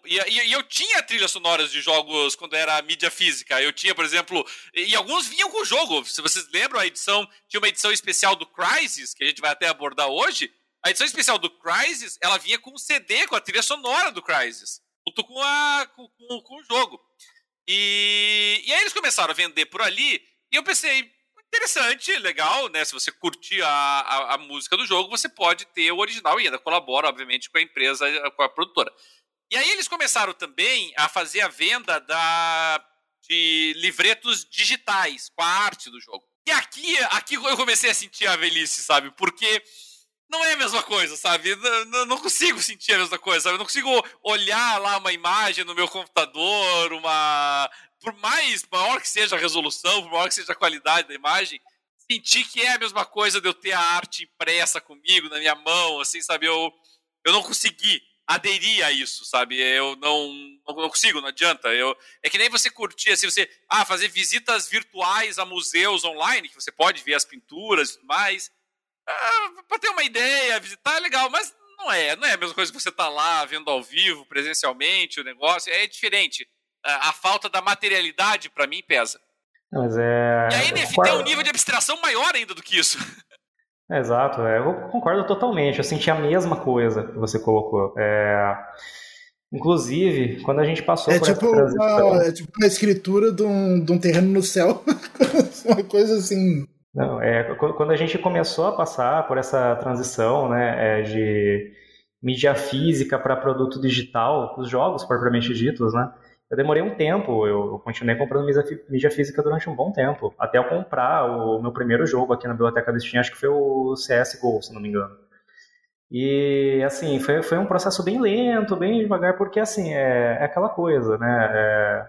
E eu tinha trilhas sonoras de jogos quando era mídia física. Eu tinha, por exemplo. E alguns vinham com o jogo. Se vocês lembram, a edição. Tinha uma edição especial do Crysis, que a gente vai até abordar hoje. A edição especial do Crysis, ela vinha com um CD com a trilha sonora do Crysis junto com, a, com, com, com o jogo. E, e aí eles começaram a vender por ali, e eu pensei, interessante, legal, né? Se você curtir a, a, a, música do jogo, você pode ter o original e ainda colabora, obviamente, com a empresa, com a produtora. E aí eles começaram também a fazer a venda da, de livretos digitais com a arte do jogo. E aqui, aqui eu comecei a sentir a velhice, sabe? Porque não é a mesma coisa, sabe? Não, não, consigo sentir a mesma coisa, sabe? Eu não consigo olhar lá uma imagem no meu computador, uma. Por mais maior que seja a resolução, por maior que seja a qualidade da imagem, sentir que é a mesma coisa de eu ter a arte impressa comigo, na minha mão, assim, sabe? Eu, eu não consegui aderir a isso, sabe? Eu não, não consigo, não adianta. Eu, é que nem você curtir, assim, você ah, fazer visitas virtuais a museus online, que você pode ver as pinturas e tudo mais ah, pra ter uma ideia, visitar é legal, mas não é. Não é a mesma coisa que você tá lá vendo ao vivo, presencialmente, o negócio. É diferente. A, a falta da materialidade, para mim, pesa. Mas é. E a NFT é um nível de abstração maior ainda do que isso. Exato, é, eu concordo totalmente. Eu senti a mesma coisa que você colocou. É, inclusive, quando a gente passou é por tipo essa transição... uma, É tipo uma escritura de um, de um terreno no céu. uma coisa assim. Não, é, quando a gente começou a passar por essa transição né, é, de mídia física para produto digital, os jogos propriamente ditos, né? Eu demorei um tempo, eu continuei comprando mídia física durante um bom tempo, até eu comprar o meu primeiro jogo aqui na biblioteca do Steam, acho que foi o CSGO, se não me engano. E, assim, foi, foi um processo bem lento, bem devagar, porque, assim, é, é aquela coisa, né? É,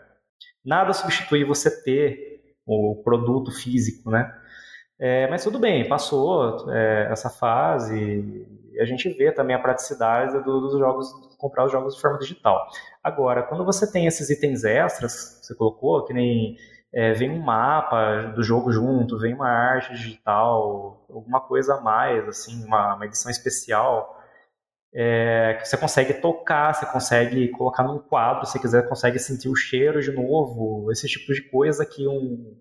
nada substitui você ter o produto físico, né? É, mas tudo bem, passou é, essa fase, e a gente vê também a praticidade do, dos jogos, comprar os jogos de forma digital. Agora, quando você tem esses itens extras, você colocou, que nem é, vem um mapa do jogo junto, vem uma arte digital, alguma coisa a mais, assim, uma, uma edição especial, é, que você consegue tocar, você consegue colocar num quadro, se quiser, consegue sentir o cheiro de novo, esse tipo de coisa que um,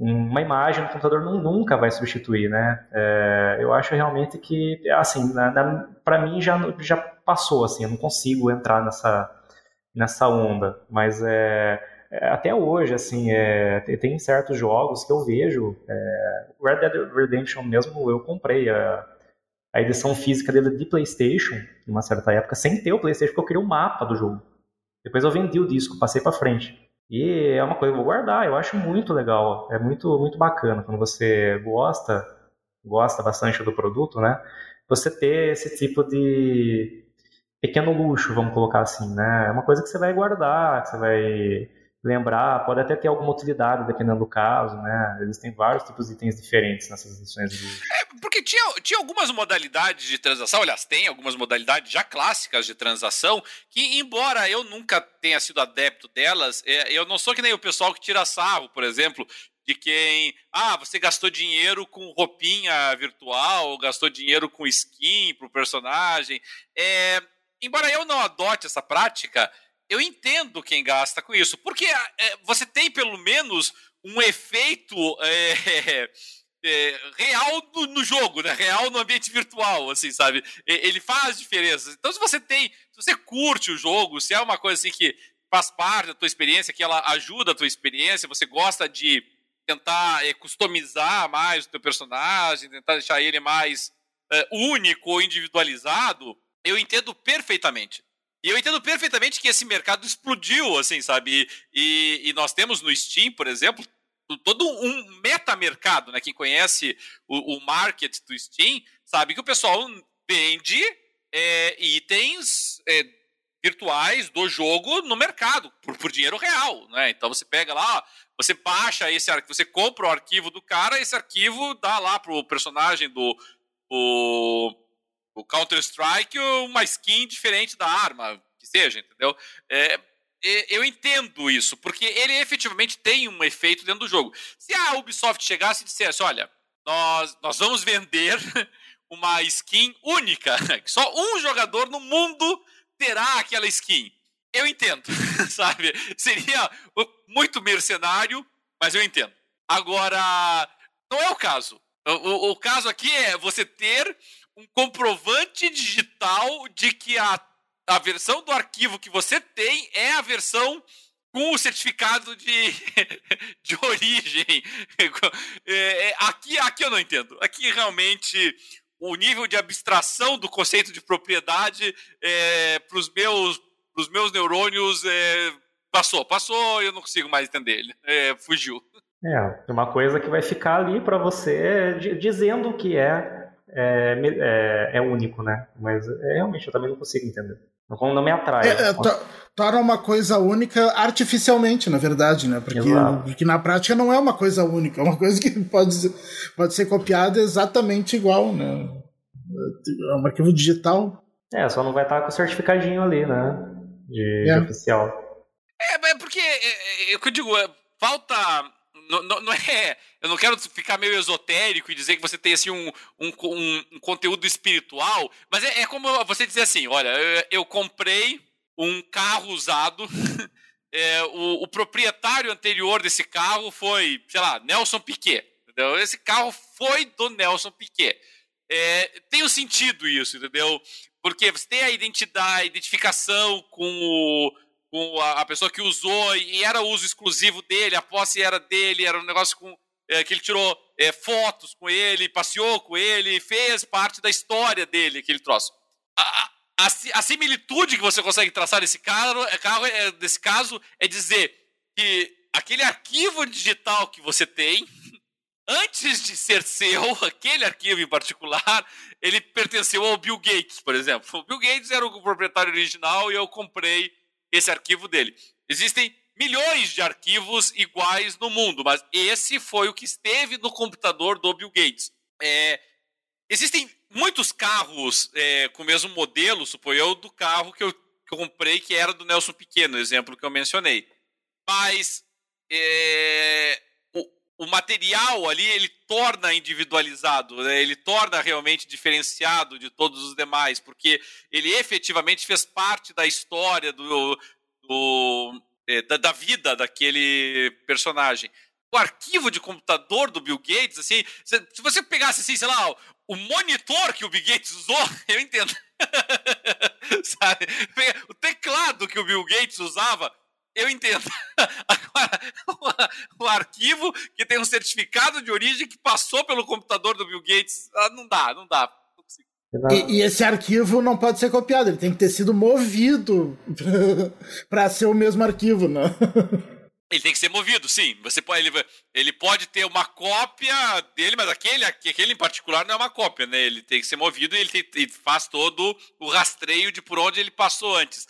uma imagem no computador nunca vai substituir, né? É, eu acho realmente que, assim, para mim já, já passou, assim, eu não consigo entrar nessa, nessa onda, mas é, é até hoje, assim, é, tem certos jogos que eu vejo, é, Red Dead Redemption mesmo, eu comprei a, a edição física dele de PlayStation, em uma certa época, sem ter o PlayStation, porque eu queria o um mapa do jogo. Depois eu vendi o disco, passei para frente. E é uma coisa que eu vou guardar, eu acho muito legal, é muito, muito bacana quando você gosta, gosta bastante do produto, né? Você ter esse tipo de pequeno luxo, vamos colocar assim, né? É uma coisa que você vai guardar, que você vai lembrar, pode até ter alguma utilidade dependendo do caso, né? Existem vários tipos de itens diferentes nessas edições de luxo. Porque tinha, tinha algumas modalidades de transação, aliás, tem algumas modalidades já clássicas de transação, que embora eu nunca tenha sido adepto delas, é, eu não sou que nem o pessoal que tira sarro, por exemplo, de quem, ah, você gastou dinheiro com roupinha virtual, gastou dinheiro com skin pro personagem. É, embora eu não adote essa prática, eu entendo quem gasta com isso, porque é, você tem pelo menos um efeito é, é, real no, no, jogo, né? Real no ambiente virtual, assim, sabe? Ele faz diferença. Então, se você tem, se você curte o jogo, se é uma coisa assim que faz parte da tua experiência, que ela ajuda a tua experiência, você gosta de tentar é, customizar mais o teu personagem, tentar deixar ele mais é, único ou individualizado, eu entendo perfeitamente. E eu entendo perfeitamente que esse mercado explodiu, assim, sabe? E, e nós temos no Steam, por exemplo, todo um metamercado, né? Quem conhece o, o market do Steam sabe que o pessoal vende é, itens é, virtuais do jogo no mercado por, por, dinheiro real, né? Então você pega lá, você baixa esse arquivo, você compra o arquivo do cara, esse arquivo dá lá pro personagem do o, o Counter Strike uma skin diferente da arma, que seja, entendeu? É, eu entendo isso, porque ele efetivamente tem um efeito dentro do jogo. Se a Ubisoft chegasse e dissesse, olha, nós, nós vamos vender uma skin única, que só um jogador no mundo terá aquela skin. Eu entendo, sabe? Seria muito mercenário, mas eu entendo. Agora, não é o caso. O, o, o caso aqui é você ter um comprovante digital de que a a versão do arquivo que você tem é a versão com o certificado de, de origem. É, é, aqui, aqui eu não entendo. Aqui realmente o nível de abstração do conceito de propriedade é, para os meus, pros meus neurônios é, passou, passou, eu não consigo mais entender ele. É, fugiu. É, uma coisa que vai ficar ali para você dizendo que é, é, é, é único, né? Mas é, realmente eu também não consigo entender. Não, não me atrai. É, é, torna uma coisa única artificialmente, na verdade, né? Porque, porque na prática não é uma coisa única, é uma coisa que pode ser, pode ser copiada exatamente igual, né? É um arquivo digital. É, só não vai estar com o certificadinho ali, né? De, é. de oficial. É, é porque é, é, o que eu digo, falta não, não, não, é. Eu não quero ficar meio esotérico e dizer que você tem assim um, um, um, um conteúdo espiritual, mas é, é, como você dizer assim: olha, eu, eu comprei um carro usado é, o, o, proprietário anterior desse carro foi, sei lá, Nelson Piquet. Entendeu? Esse carro foi do Nelson Piquet. É, tem um sentido isso, entendeu? Porque você tem a identidade, a identificação com, o, com a, pessoa que usou e era uso exclusivo dele, a posse era dele, era um negócio com é, que ele tirou é, fotos com ele, passeou com ele, fez parte da história dele, aquele troço. A, a, a similitude que você consegue traçar desse, carro, é, carro, é, desse caso é dizer que aquele arquivo digital que você tem, antes de ser seu, aquele arquivo em particular, ele pertenceu ao Bill Gates, por exemplo. O Bill Gates era o proprietário original e eu comprei esse arquivo dele. Existem milhões de arquivos iguais no mundo, mas esse foi o que esteve no computador do Bill Gates. É, existem muitos carros é, com o mesmo modelo, suponho eu, do carro que eu, comprei, que era do Nelson Pequeno, exemplo que eu mencionei. Mas é, o, o, material ali, ele torna individualizado, né? ele torna realmente diferenciado de todos os demais, porque ele efetivamente fez parte da história do, do é, da, da, vida daquele personagem. O arquivo de computador do Bill Gates, assim, se, se você pegasse, assim, sei lá, o monitor que o Bill Gates usou, eu entendo. Sabe? O teclado que o Bill Gates usava, eu entendo. Agora, o, arquivo que tem um certificado de origem que passou pelo computador do Bill Gates, ah, não dá, não dá. E, e, esse arquivo não pode ser copiado, ele tem que ter sido movido para ser o mesmo arquivo, né? Ele tem que ser movido, sim. Você pode, ele, ele pode ter uma cópia dele, mas aquele, aquele em particular não é uma cópia, né? Ele tem que ser movido e ele, tem, ele faz todo o rastreio de por onde ele passou antes.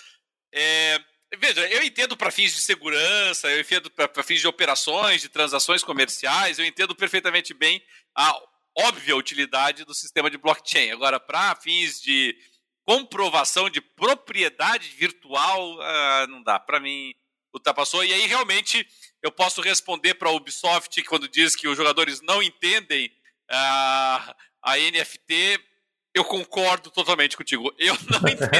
É, veja, eu entendo para fins de segurança, eu entendo para fins de operações, de transações comerciais, eu entendo perfeitamente bem a óbvia utilidade do sistema de blockchain. Agora, para fins de comprovação de propriedade virtual, uh, não dá. Para mim, ultrapassou. E aí, realmente, eu posso responder para a Ubisoft quando diz que os jogadores não entendem uh, a NFT. Eu concordo totalmente contigo. Eu não entendo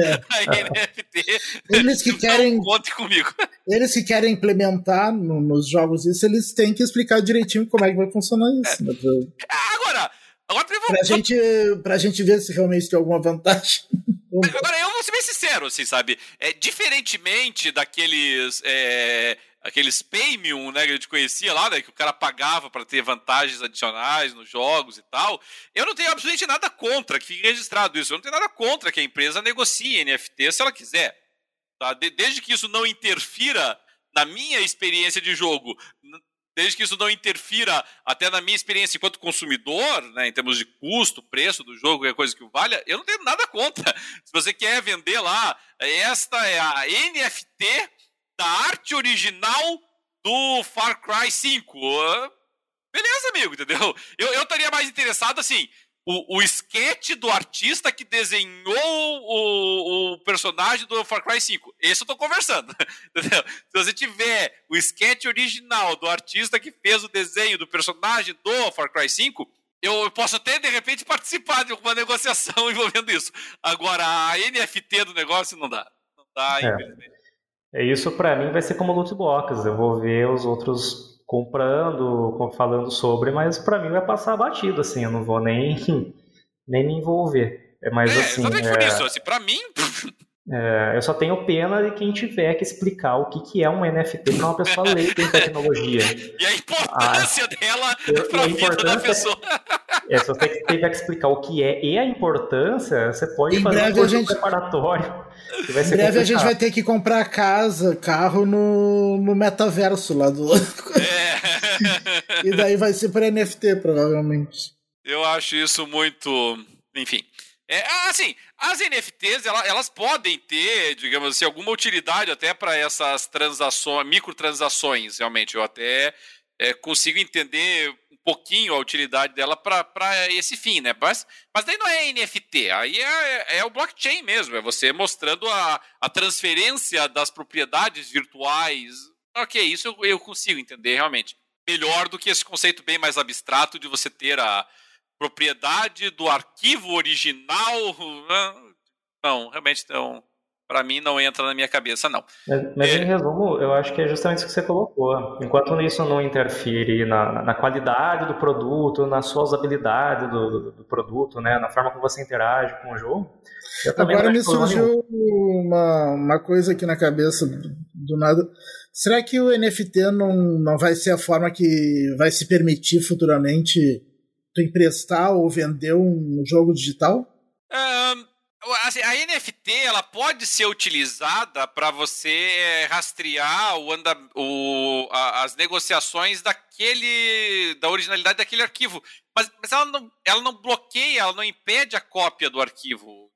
é. a NFT. Eles que querem. conte comigo. Eles que querem implementar no, nos jogos isso, eles têm que explicar direitinho como é que vai funcionar isso. Né? Agora, agora pra, gente, pra gente ver se realmente tem alguma vantagem. Agora, eu vou ser bem sincero, assim, sabe? É, diferentemente daqueles. É, aqueles Paymium, né, que a gente conhecia lá, né, que o cara pagava para ter vantagens adicionais nos jogos e tal. Eu não tenho absolutamente nada contra que fique registrado isso. Eu não tenho nada contra que a empresa negocie NFT se ela quiser. Tá? desde que isso não interfira na minha experiência de jogo, desde que isso não interfira até na minha experiência enquanto consumidor, né, em termos de custo, preço do jogo, qualquer coisa que valha, eu não tenho nada contra. Se você quer vender lá, esta é a NFT da arte original do Far Cry 5. Beleza, amigo, entendeu? Eu, eu estaria mais interessado assim. O, o sketch do artista que desenhou o, o personagem do Far Cry 5. Esse eu tô conversando. Entendeu? Se você tiver o sketch original do artista que fez o desenho do personagem do Far Cry 5, eu posso até, de repente, participar de alguma negociação envolvendo isso. Agora, a NFT do negócio não dá. Não dá, é. infelizmente. É, isso para mim vai ser como loot box. Eu vou ver os outros comprando, falando sobre, mas para mim vai passar batido, assim. Eu não vou nem, nem me envolver. É mais é, assim. Exatamente é... por isso. Assim, pra mim. É, eu só tenho pena de quem tiver que explicar o que, que é um NFT para uma pessoa leiga em tecnologia. E a importância ah, dela para a vida da pessoa. É, se você tiver que explicar o que é e a importância, você pode em fazer um curso gente... preparatório. em breve complicado. a gente vai ter que comprar casa, carro no, no metaverso lá do. É. e daí vai ser para NFT, provavelmente. Eu acho isso muito. Enfim. É, assim, as NFTs elas, elas, podem ter, digamos assim, alguma utilidade até para essas transações, microtransações, realmente. Eu até é, consigo entender um pouquinho a utilidade dela para esse fim, né? Mas, mas daí não é NFT, aí é, é o blockchain mesmo, é você mostrando a, a transferência das propriedades virtuais. Ok, isso eu, eu consigo entender realmente. Melhor do que esse conceito bem mais abstrato de você ter a propriedade do arquivo original. Não, realmente não, para mim não entra na minha cabeça, não. Mas, mas é... em resumo, eu acho que é justamente isso que você colocou. Enquanto isso não interfere na, na qualidade do produto, na sua usabilidade do, do, do, produto, né, na forma como você interage com o jogo. Agora me surgiu uma, uma coisa aqui na cabeça do, do nada. Será que o NFT não, não vai ser a forma que vai se permitir futuramente tu emprestar ou vender um jogo digital? Um, Assim, a NFT ela pode ser utilizada para você eh, rastrear o anda, o, a, as negociações daquele da originalidade daquele arquivo, mas, mas ela, não, ela não bloqueia, ela não impede a cópia do arquivo.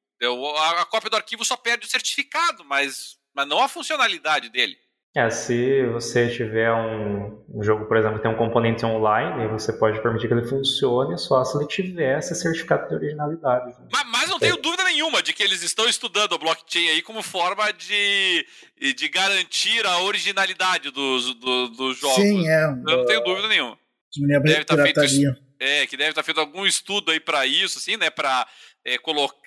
A, a cópia do arquivo só perde o certificado, mas, mas não a funcionalidade dele. É, se você tiver um, um, jogo, por exemplo, que tem um componente online, você pode permitir que ele funcione só se ele tiver esse certificado de originalidade. Mas, mas não é. tenho dúvida nenhuma de que eles estão estudando a blockchain aí como forma de, de garantir a originalidade dos, do, dos jogos. Sim, é. Eu não tenho dúvida nenhuma. Deve estar feito, é, que deve estar feito algum estudo aí para isso, assim, né, para é,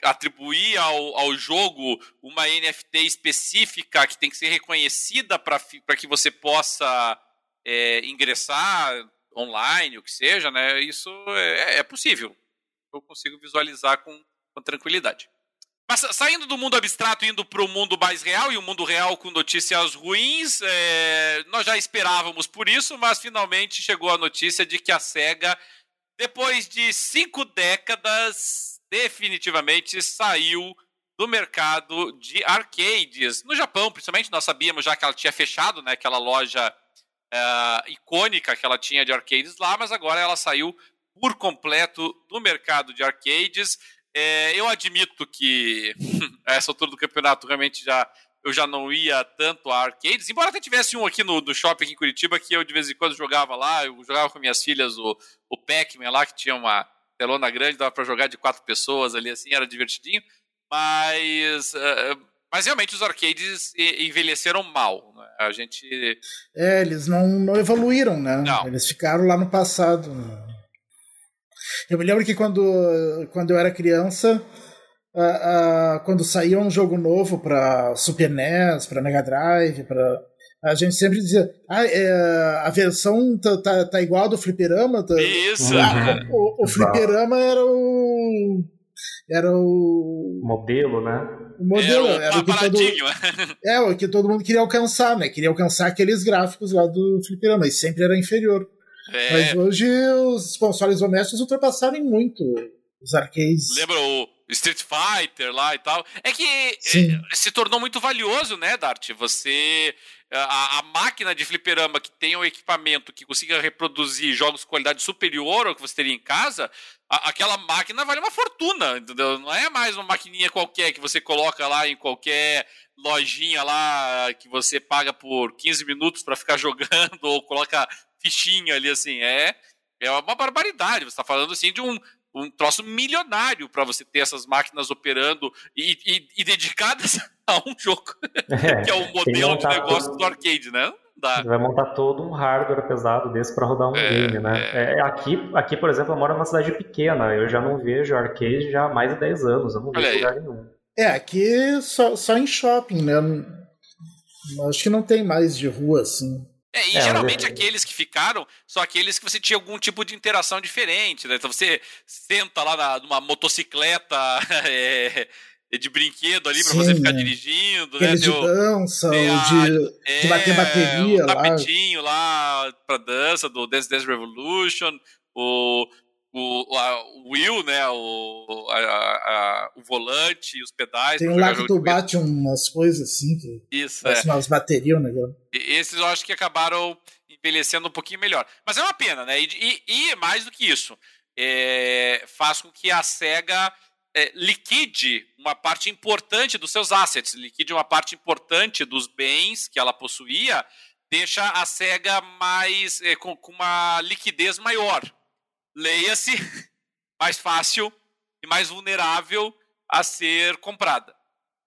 atribuir ao, ao jogo uma NFT específica que tem que ser reconhecida para que você possa é, ingressar online, o que seja, né? Isso é, é possível. Eu consigo visualizar com, com tranquilidade. Mas saindo do mundo abstrato indo para o mundo mais real e o mundo real com notícias ruins, é, nós já esperávamos por isso, mas finalmente chegou a notícia de que a SEGA, depois de cinco décadas, definitivamente saiu do mercado de arcades. No Japão, principalmente, nós sabíamos já que ela tinha fechado, né, aquela loja uh, icônica que ela tinha de arcades lá, mas agora ela saiu por completo do mercado de arcades. É, eu admito que essa altura do campeonato realmente já eu já não ia tanto a arcades, embora até tivesse um aqui no, shopping aqui em Curitiba que eu de vez em quando jogava lá, eu jogava com minhas filhas o, o Pac-Man lá, que tinha uma, telona grande, dava para jogar de quatro pessoas ali, assim, era divertidinho. Mas, uh, mas realmente os arcades envelheceram mal. Né? A gente. É, eles não, não evoluíram, né? Não. Eles ficaram lá no passado. Eu me lembro que quando, quando eu era criança, uh, uh, quando saía um jogo novo para Super NES, para Mega Drive, para a gente sempre dizia, ah, é, a versão tá, tá, tá, igual a do fliperama. Tá... Isso. Ah, o, o fliperama era o... Era o... Modelo, né? O modelo. Era, era o, que todo, é, o que todo mundo queria alcançar, né? Queria alcançar aqueles gráficos lá do fliperama, e sempre era inferior. É. Mas hoje os consoles domésticos ultrapassaram muito os arcades. Lembra o Street Fighter lá e tal? É que é, se tornou muito valioso, né, Dart? Você a, a, máquina de fliperama que tem um equipamento que consiga reproduzir jogos de qualidade superior ao que você teria em casa, a, aquela máquina vale uma fortuna, entendeu? Não é mais uma maquininha qualquer que você coloca lá em qualquer lojinha lá que você paga por 15 minutos para ficar jogando ou coloca fichinha ali assim. É, é uma barbaridade. Você está falando assim de um, um troço milionário para você ter essas máquinas operando e, e, e dedicadas a um jogo, é, que é o modelo de negócio todo... do arcade, né? Dá. Vai montar todo um hardware pesado desse para rodar um é, game, né? É. É, aqui, aqui, por exemplo, eu moro numa cidade pequena, eu já não vejo arcade já há mais de 10 anos, eu não vejo lugar nenhum. É, aqui só, só em shopping, né? Acho que não tem mais de rua, assim. É, e é, geralmente mas... aqueles que ficaram são aqueles que você tinha algum tipo de interação diferente, né? Então você senta lá na, numa motocicleta é, de brinquedo ali para você ficar dirigindo, né? de dança, tem a, de, é, de bater bateria um tapetinho lá, lá para dança do Dance Dance Revolution, o o, a, o wheel, né, o, a, a, o volante, os pedais. Tem um lá que tu bate umas coisas assim, que Isso, parece é. umas baterias, né? Esses eu acho que acabaram envelhecendo um pouquinho melhor. Mas é uma pena, né? E, e, e mais do que isso, é, faz com que a SEGA é, liquide uma parte importante dos seus assets, liquide uma parte importante dos bens que ela possuía, deixa a SEGA mais é, com, com uma liquidez maior leia-se, mais fácil e mais vulnerável a ser comprada.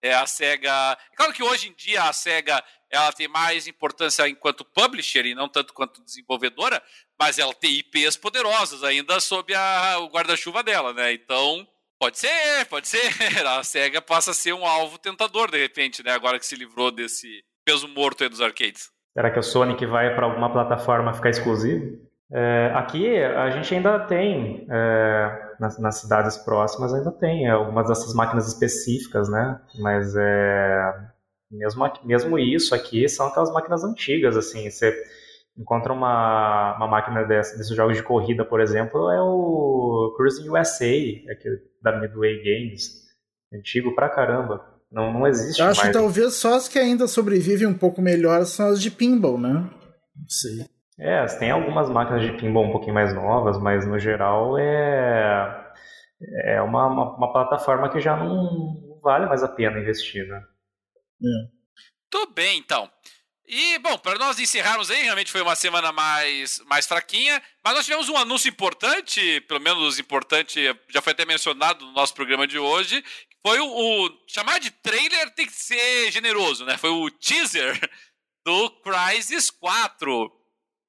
É a SEGA. Claro que hoje em dia a SEGA ela tem mais importância enquanto publisher e não tanto quanto desenvolvedora, mas ela tem IPs poderosas ainda sob a, o guarda-chuva dela, né? Então Pode ser, pode ser. A SEGA passa a ser um alvo tentador, de repente, né? Agora que se livrou desse peso morto aí dos arcades. Será que o Sonic vai para alguma plataforma ficar exclusivo? É, aqui a gente ainda tem, é, nas, nas, cidades próximas ainda tem algumas dessas máquinas específicas, né? Mas é, mesmo, mesmo isso aqui são aquelas máquinas antigas, assim, você encontra uma, uma máquina dessa, desses jogos de corrida, por exemplo, é o Cruising USA, aquele da Midway Games, antigo pra caramba. Não, não existe Eu acho mais. que talvez só as que ainda sobrevivem um pouco melhor são as de pinball, né? Não sei. É, tem algumas máquinas de pinball um pouquinho mais novas, mas no geral é, é uma, uma, uma plataforma que já não vale mais a pena investir, né? É. Tudo bem, então. E, bom, para nós encerrarmos aí, realmente foi uma semana mais, mais fraquinha, mas nós tivemos um anúncio importante, pelo menos importante, já foi até mencionado no nosso programa de hoje, foi o, o chamar de trailer tem que ser generoso, né? Foi o teaser do Crysis 4.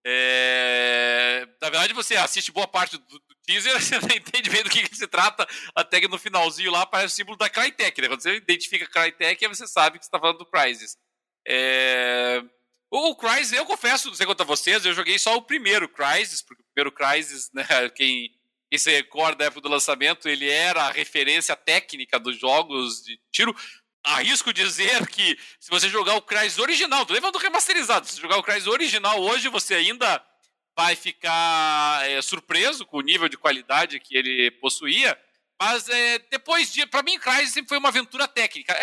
É... Na verdade, você assiste boa parte do, do, teaser, você não entende bem do que, que, se trata, até que no finalzinho lá aparece o símbolo da Crytek, né? Quando você identifica Crytek, você sabe que você está falando do Crysis. É... O Crysis, eu confesso, não sei quanto a vocês, eu joguei só o primeiro Crysis, porque o primeiro Crysis, né, quem, quem se recorda da época do lançamento, ele era a referência técnica dos jogos de tiro. Arrisco dizer que se você jogar o Crysis original, tô levando remasterizado, se jogar o Crysis original hoje, você ainda vai ficar é, surpreso com o nível de qualidade que ele possuía. Mas é, depois de. Pra mim, Crysis sempre foi uma aventura técnica.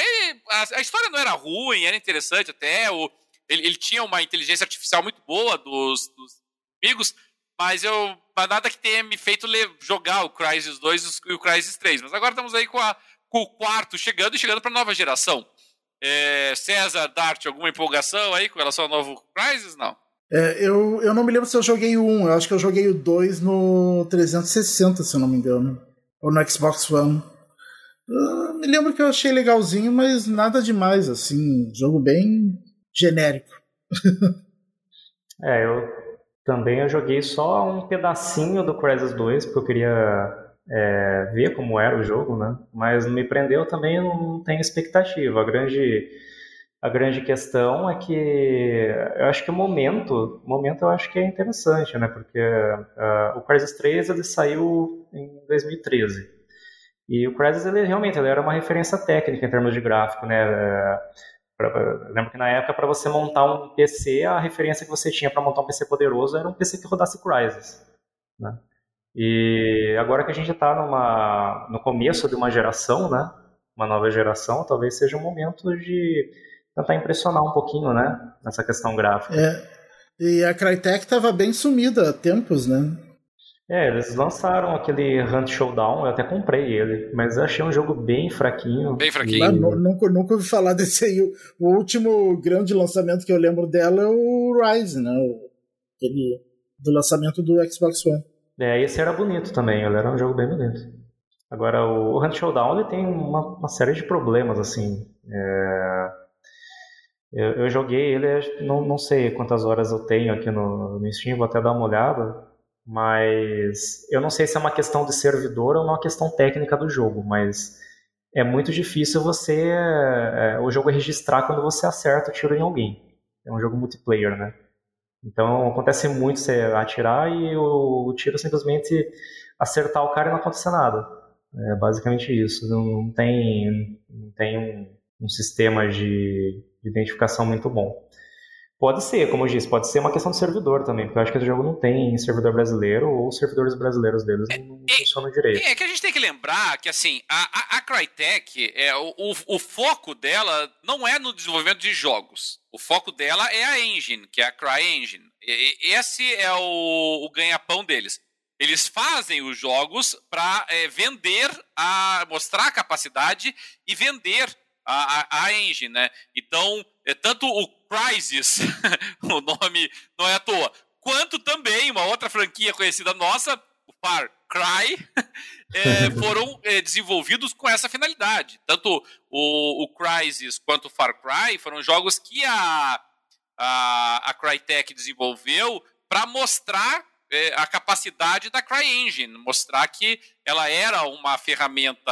A, a, história não era ruim, era interessante até. O, ele, ele, tinha uma inteligência artificial muito boa dos, dos amigos, mas eu. Mas nada que tenha me feito ler, jogar o Crysis 2 e o Crysis 3. Mas agora estamos aí com, a, com o quarto chegando e chegando para nova geração. É, César, Dart, alguma empolgação aí com relação ao novo Crysis? Não. É, eu, eu não me lembro se eu joguei o 1, eu acho que eu joguei o 2 no 360, se eu não me engano ou no Xbox One. Eu me lembro que eu achei legalzinho, mas nada demais, assim, jogo bem genérico. é, eu também eu joguei só um pedacinho do Crysis 2, porque eu queria é, ver como era o jogo, né? Mas me prendeu também, não tenho expectativa. A grande, a grande questão é que eu acho que o momento, o momento eu acho que é interessante, né? Porque uh, o Crysis 3 ele saiu em 2013. E o Crysis, ele realmente ele era uma referência técnica em termos de gráfico, né? Lembro que na época, para você montar um PC, a referência que você tinha para montar um PC poderoso era um PC que rodasse Crysis, né? E agora que a gente está no começo de uma geração, né? Uma nova geração, talvez seja um momento de tentar impressionar um pouquinho, né? Nessa questão gráfica. É. E a Crytek estava bem sumida há tempos, né? É, eles lançaram aquele Hunt Showdown, eu até comprei ele, mas eu achei um jogo bem fraquinho. Bem fraquinho. Ah, nunca, nunca ouvi falar desse aí. O último grande lançamento que eu lembro dela é o Rise, né? Aquele do lançamento do Xbox One. É, esse era bonito também, ele era um jogo bem bonito. Agora, o Hunt Showdown ele tem uma, uma série de problemas, assim. É... Eu, eu, joguei ele, não, não sei quantas horas eu tenho aqui no, no Steam, vou até dar uma olhada mas eu não sei se é uma questão de servidor ou uma questão técnica do jogo, mas é muito difícil você é, o jogo registrar quando você acerta o tiro em alguém. É um jogo multiplayer, né? Então acontece muito você atirar e o, o tiro simplesmente acertar o cara e não acontecer nada. É basicamente isso. Não, não tem, não tem um, um sistema de, de identificação muito bom. Pode ser, como eu disse, pode ser uma questão de servidor também, porque eu acho que o jogo não tem servidor brasileiro ou os servidores brasileiros deles não é, funcionam direito. É, que a gente tem que lembrar que, assim, a, a, a Crytek, é, o, o, o, foco dela não é no desenvolvimento de jogos. O foco dela é a engine, que é a CryEngine. E, esse é o, o ganha-pão deles. Eles fazem os jogos para é, vender, a, mostrar a capacidade e vender a, a, a engine, né? Então, é tanto o Crysis, o nome não é à toa, quanto também uma outra franquia conhecida nossa, o Far Cry, é, foram é, desenvolvidos com essa finalidade. Tanto o, o Crysis quanto o Far Cry foram jogos que a, a, a Crytek desenvolveu para mostrar é, a capacidade da CryEngine, mostrar que ela era uma ferramenta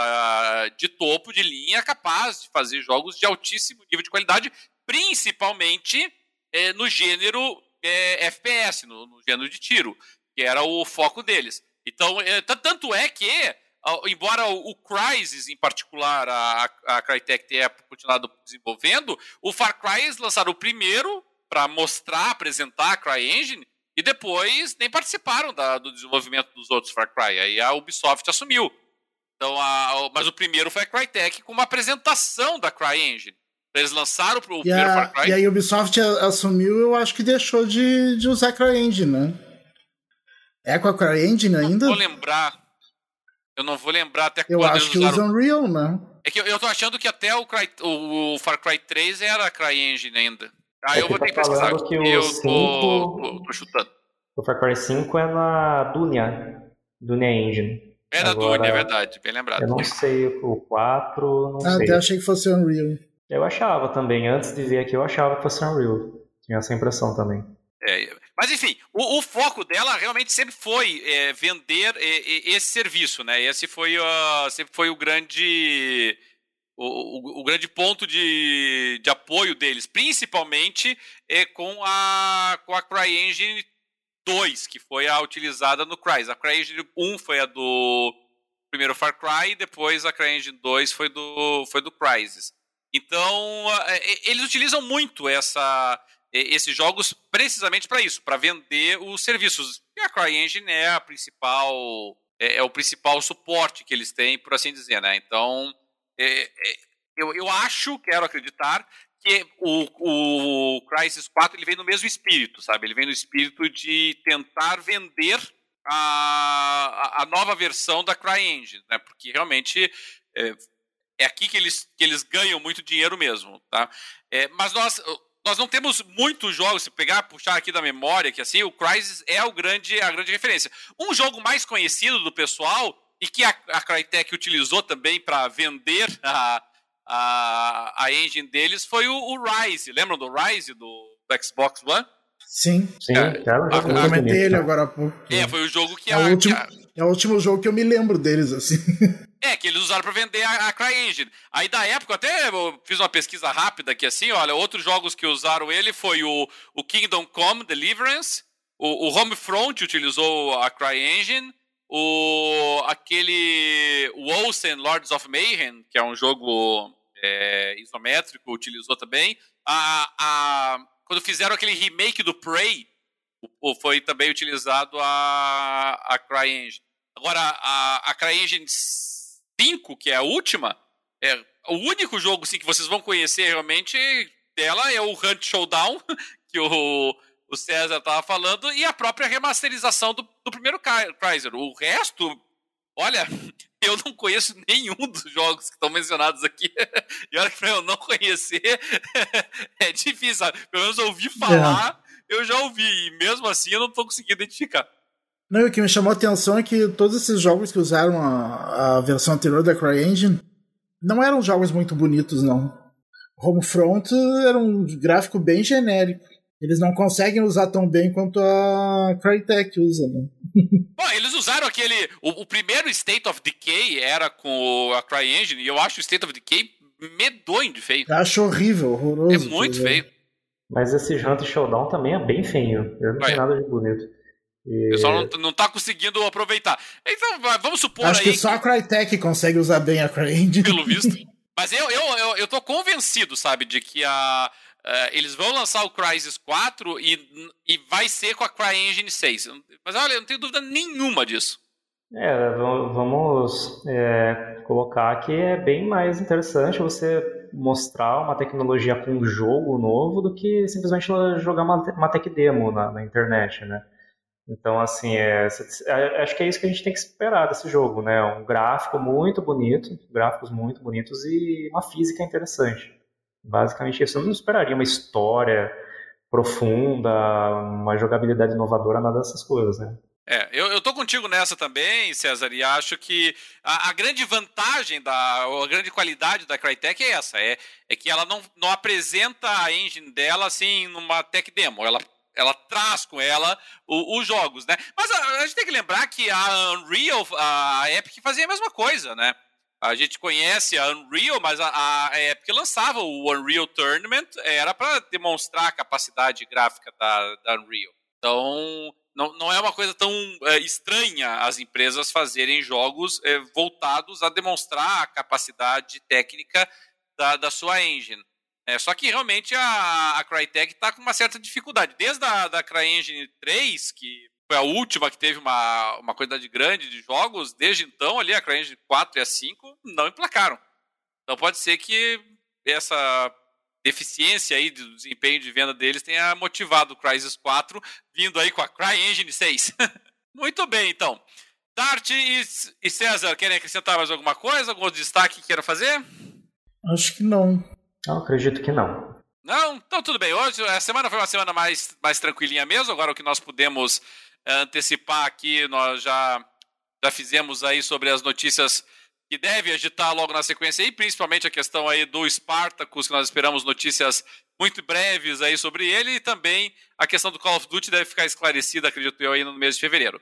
de topo de linha capaz de fazer jogos de altíssimo nível de qualidade, principalmente é, no gênero é, FPS, no, no, gênero de tiro, que era o foco deles. Então, é, tanto é que, embora o, o Crysis, em particular, a, a Crytek tenha continuado desenvolvendo, o Far Cry lançaram o primeiro para mostrar, apresentar a CryEngine, e depois nem participaram da, do desenvolvimento dos outros Far Cry. Aí a Ubisoft assumiu. Então, a, mas o primeiro foi a Crytek com uma apresentação da CryEngine. Eles lançaram pro e primeiro a, Far Cry. E a Ubisoft assumiu, eu acho que deixou de, de usar a CryEngine, né? É com a CryEngine ainda? Não vou lembrar. Eu não vou lembrar até eu quando Eu acho que usaram... usa Unreal, né? É que eu, eu tô achando que até o, Cry, o, o Far Cry 3 era a CryEngine ainda. Ah, eu vou ter que pesquisar. Que eu tô, tô, tô, chutando. O Far Cry 5 é na Dunia. Dunia Engine. É na Agora, Dunia, é verdade. Bem lembrado. Eu não sei o 4, não ah, sei. Até achei que fosse Unreal. Eu achava também. Antes de ver aqui, eu achava que fosse Unreal. Tinha essa impressão também. É, mas enfim, o, o, foco dela realmente sempre foi é, vender é, esse serviço, né? Esse foi, uh, sempre foi o grande o, o, o, grande ponto de, de apoio deles, principalmente é com a, com a CryEngine 2, que foi a utilizada no Crysis. A CryEngine 1 foi a do primeiro Far Cry, depois a CryEngine 2 foi do, foi do Crysis. Então, é, eles utilizam muito essa, esses jogos precisamente para isso, para vender os serviços. E a CryEngine é a principal é, é, o principal suporte que eles têm, por assim dizer, né? Então, é, é, eu, eu acho, quero acreditar, que o, o Crysis 4 ele vem no mesmo espírito, sabe? Ele vem no espírito de tentar vender a, a nova versão da CryEngine, né? Porque realmente é, é, aqui que eles, que eles ganham muito dinheiro mesmo, tá? É, mas nós, nós não temos muitos jogos, se pegar, puxar aqui da memória, que assim, o Crysis é o grande, a grande referência. Um jogo mais conhecido do pessoal e que a, a Crytek utilizou também para vender a, a, a engine deles foi o, o, Rise. Lembram do Rise do, do Xbox One? Sim. Sim, é, cara, eu comentei ele agora há pouco. É, foi o jogo que é, a, o último, a... é o último jogo que eu me lembro deles, assim. É, que eles usaram para vender a, a CryEngine. Aí da época, até eu fiz uma pesquisa rápida aqui assim, olha, outros jogos que usaram ele foi o, o Kingdom Come Deliverance, o, o Homefront utilizou a CryEngine, o, aquele Wolsen Lords of Mayhem, que é um jogo é, isométrico, utilizou também. A, a, quando fizeram aquele remake do Prey, foi também utilizado a, a CryEngine. Agora, a, a CryEngine 5, que é a última, é o único jogo sim, que vocês vão conhecer realmente dela é o Hunt Showdown, que o, o César estava falando, e a própria remasterização do, do primeiro Chrysler. O resto, olha, eu não conheço nenhum dos jogos que estão mencionados aqui. e olha que para eu não conhecer é difícil, sabe? Pelo menos ouvir falar, é. eu já ouvi, e mesmo assim eu não estou conseguindo identificar. Não, o que me chamou a atenção é que todos esses jogos que usaram a, a versão anterior da CryEngine não eram jogos muito bonitos, não. Homefront era um gráfico bem genérico. Eles não conseguem usar tão bem quanto a Crytek usa, né? Bom, eles usaram aquele. O, o, primeiro State of Decay era com a CryEngine, e eu acho o State of Decay medonho de feio. Eu acho horrível, horroroso. É muito feio. Mas esse Hunter Showdown também é bem feio. Eu não tem nada de bonito. E... O pessoal não, não tá conseguindo aproveitar. Então, vamos supor Acho aí. que só a Crytek consegue usar bem a CryEngine. Pelo visto. Mas eu, eu, eu, eu tô convencido, sabe, de que a, Uh, eles vão lançar o Crysis 4 e, e vai ser com a CryEngine 6. Mas olha, eu não tenho dúvida nenhuma disso. É, vamos é, colocar que é bem mais interessante você mostrar uma tecnologia com um jogo novo do que simplesmente jogar uma, uma tech demo na, na internet, né? Então, assim, é, é, acho que é isso que a gente tem que esperar desse jogo, né? Um gráfico muito bonito, gráficos muito bonitos e uma física interessante. Basicamente isso. Eu não esperaria uma história profunda, uma jogabilidade inovadora, nada dessas coisas, né? É, eu, eu tô contigo nessa também, César, e acho que a, a, grande vantagem, da, a grande qualidade da Crytek é essa, é, é que ela não, não apresenta a engine dela assim numa tech demo, ela ela traz com ela os jogos, né? Mas a, a, gente tem que lembrar que a Unreal, a Epic fazia a mesma coisa, né? A gente conhece a Unreal, mas a, a Epic lançava o Unreal Tournament, era para demonstrar a capacidade gráfica da, da Unreal. Então, não, não é uma coisa tão é, estranha as empresas fazerem jogos é, voltados a demonstrar a capacidade técnica da, da sua engine. É, só que realmente a, a Crytek está com uma certa dificuldade. Desde a da CryEngine 3, que foi a última que teve uma, uma quantidade grande de jogos, desde então ali a CryEngine 4 e a 5 não emplacaram. Então pode ser que essa deficiência aí do desempenho de venda deles tenha motivado o Crysis 4 vindo aí com a CryEngine 6. Muito bem, então. Dart e, César, querem acrescentar mais alguma coisa? Algum destaque que queiram fazer? Acho que não. Não, acredito que não. Não? Então tudo bem. Hoje a semana foi uma semana mais, mais tranquilinha mesmo. Agora o que nós pudemos antecipar aqui, nós já, já fizemos aí sobre as notícias que deve agitar logo na sequência aí, principalmente a questão aí do Spartacus, que nós esperamos notícias muito breves aí sobre ele, e também a questão do Call of Duty deve ficar esclarecida, acredito eu, aí no mês de fevereiro.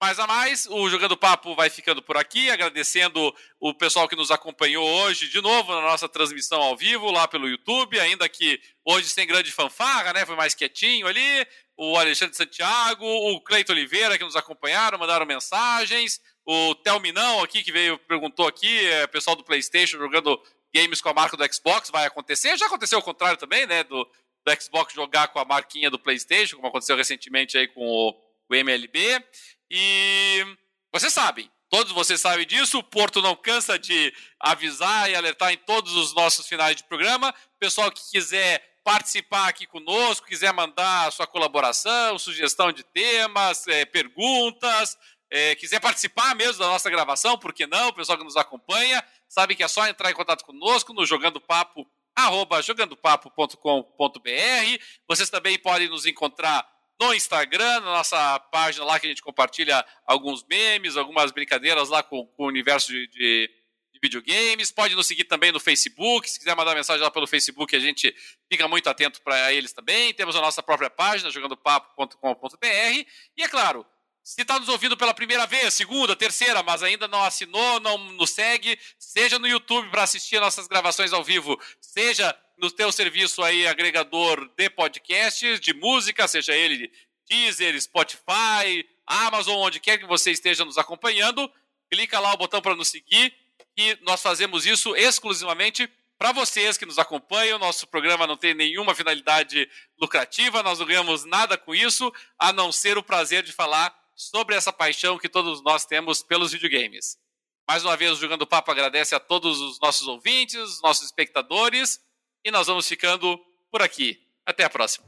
Mais a mais, o Jogando Papo vai ficando por aqui, agradecendo o pessoal que nos acompanhou hoje de novo na nossa transmissão ao vivo lá pelo YouTube, ainda que hoje sem grande fanfarra, né? Foi mais quietinho ali. O Alexandre Santiago, o Cleito Oliveira que nos acompanharam, mandaram mensagens. O Telminão aqui que veio perguntou aqui, é, pessoal do PlayStation jogando games com a marca do Xbox, vai acontecer? Já aconteceu o contrário também, né? Do, do Xbox jogar com a marquinha do PlayStation, como aconteceu recentemente aí com o, o MLB. E vocês sabem, todos vocês sabem disso, o Porto não cansa de avisar e alertar em todos os nossos finais de programa. Pessoal que quiser participar aqui conosco, quiser mandar sua colaboração, sugestão de temas, é, perguntas, é, quiser participar mesmo da nossa gravação, por que não? O pessoal que nos acompanha, sabe que é só entrar em contato conosco no Jogando Papo, arroba jogandopapo.com.br. Vocês também podem nos encontrar no Instagram, na nossa página lá que a gente compartilha alguns memes, algumas brincadeiras lá com, com o universo de, de, de, videogames. Pode nos seguir também no Facebook. Se quiser mandar mensagem lá pelo Facebook, a gente fica muito atento para eles também. Temos a nossa própria página, jogandopapo.com.br. E é claro, se está nos ouvindo pela primeira vez, segunda, terceira, mas ainda não assinou, não nos segue, seja no YouTube para assistir nossas gravações ao vivo, seja no teu serviço aí agregador de podcasts, de música, seja ele Deezer, Spotify, Amazon, onde quer que você esteja nos acompanhando, clica lá o botão para nos seguir e nós fazemos isso exclusivamente para vocês que nos acompanham. Nosso programa não tem nenhuma finalidade lucrativa, nós não ganhamos nada com isso, a não ser o prazer de falar sobre essa paixão que todos nós temos pelos videogames. Mais uma vez, o Jogando Papo agradece a todos os nossos ouvintes, nossos espectadores e nós vamos ficando por aqui. Até a próxima.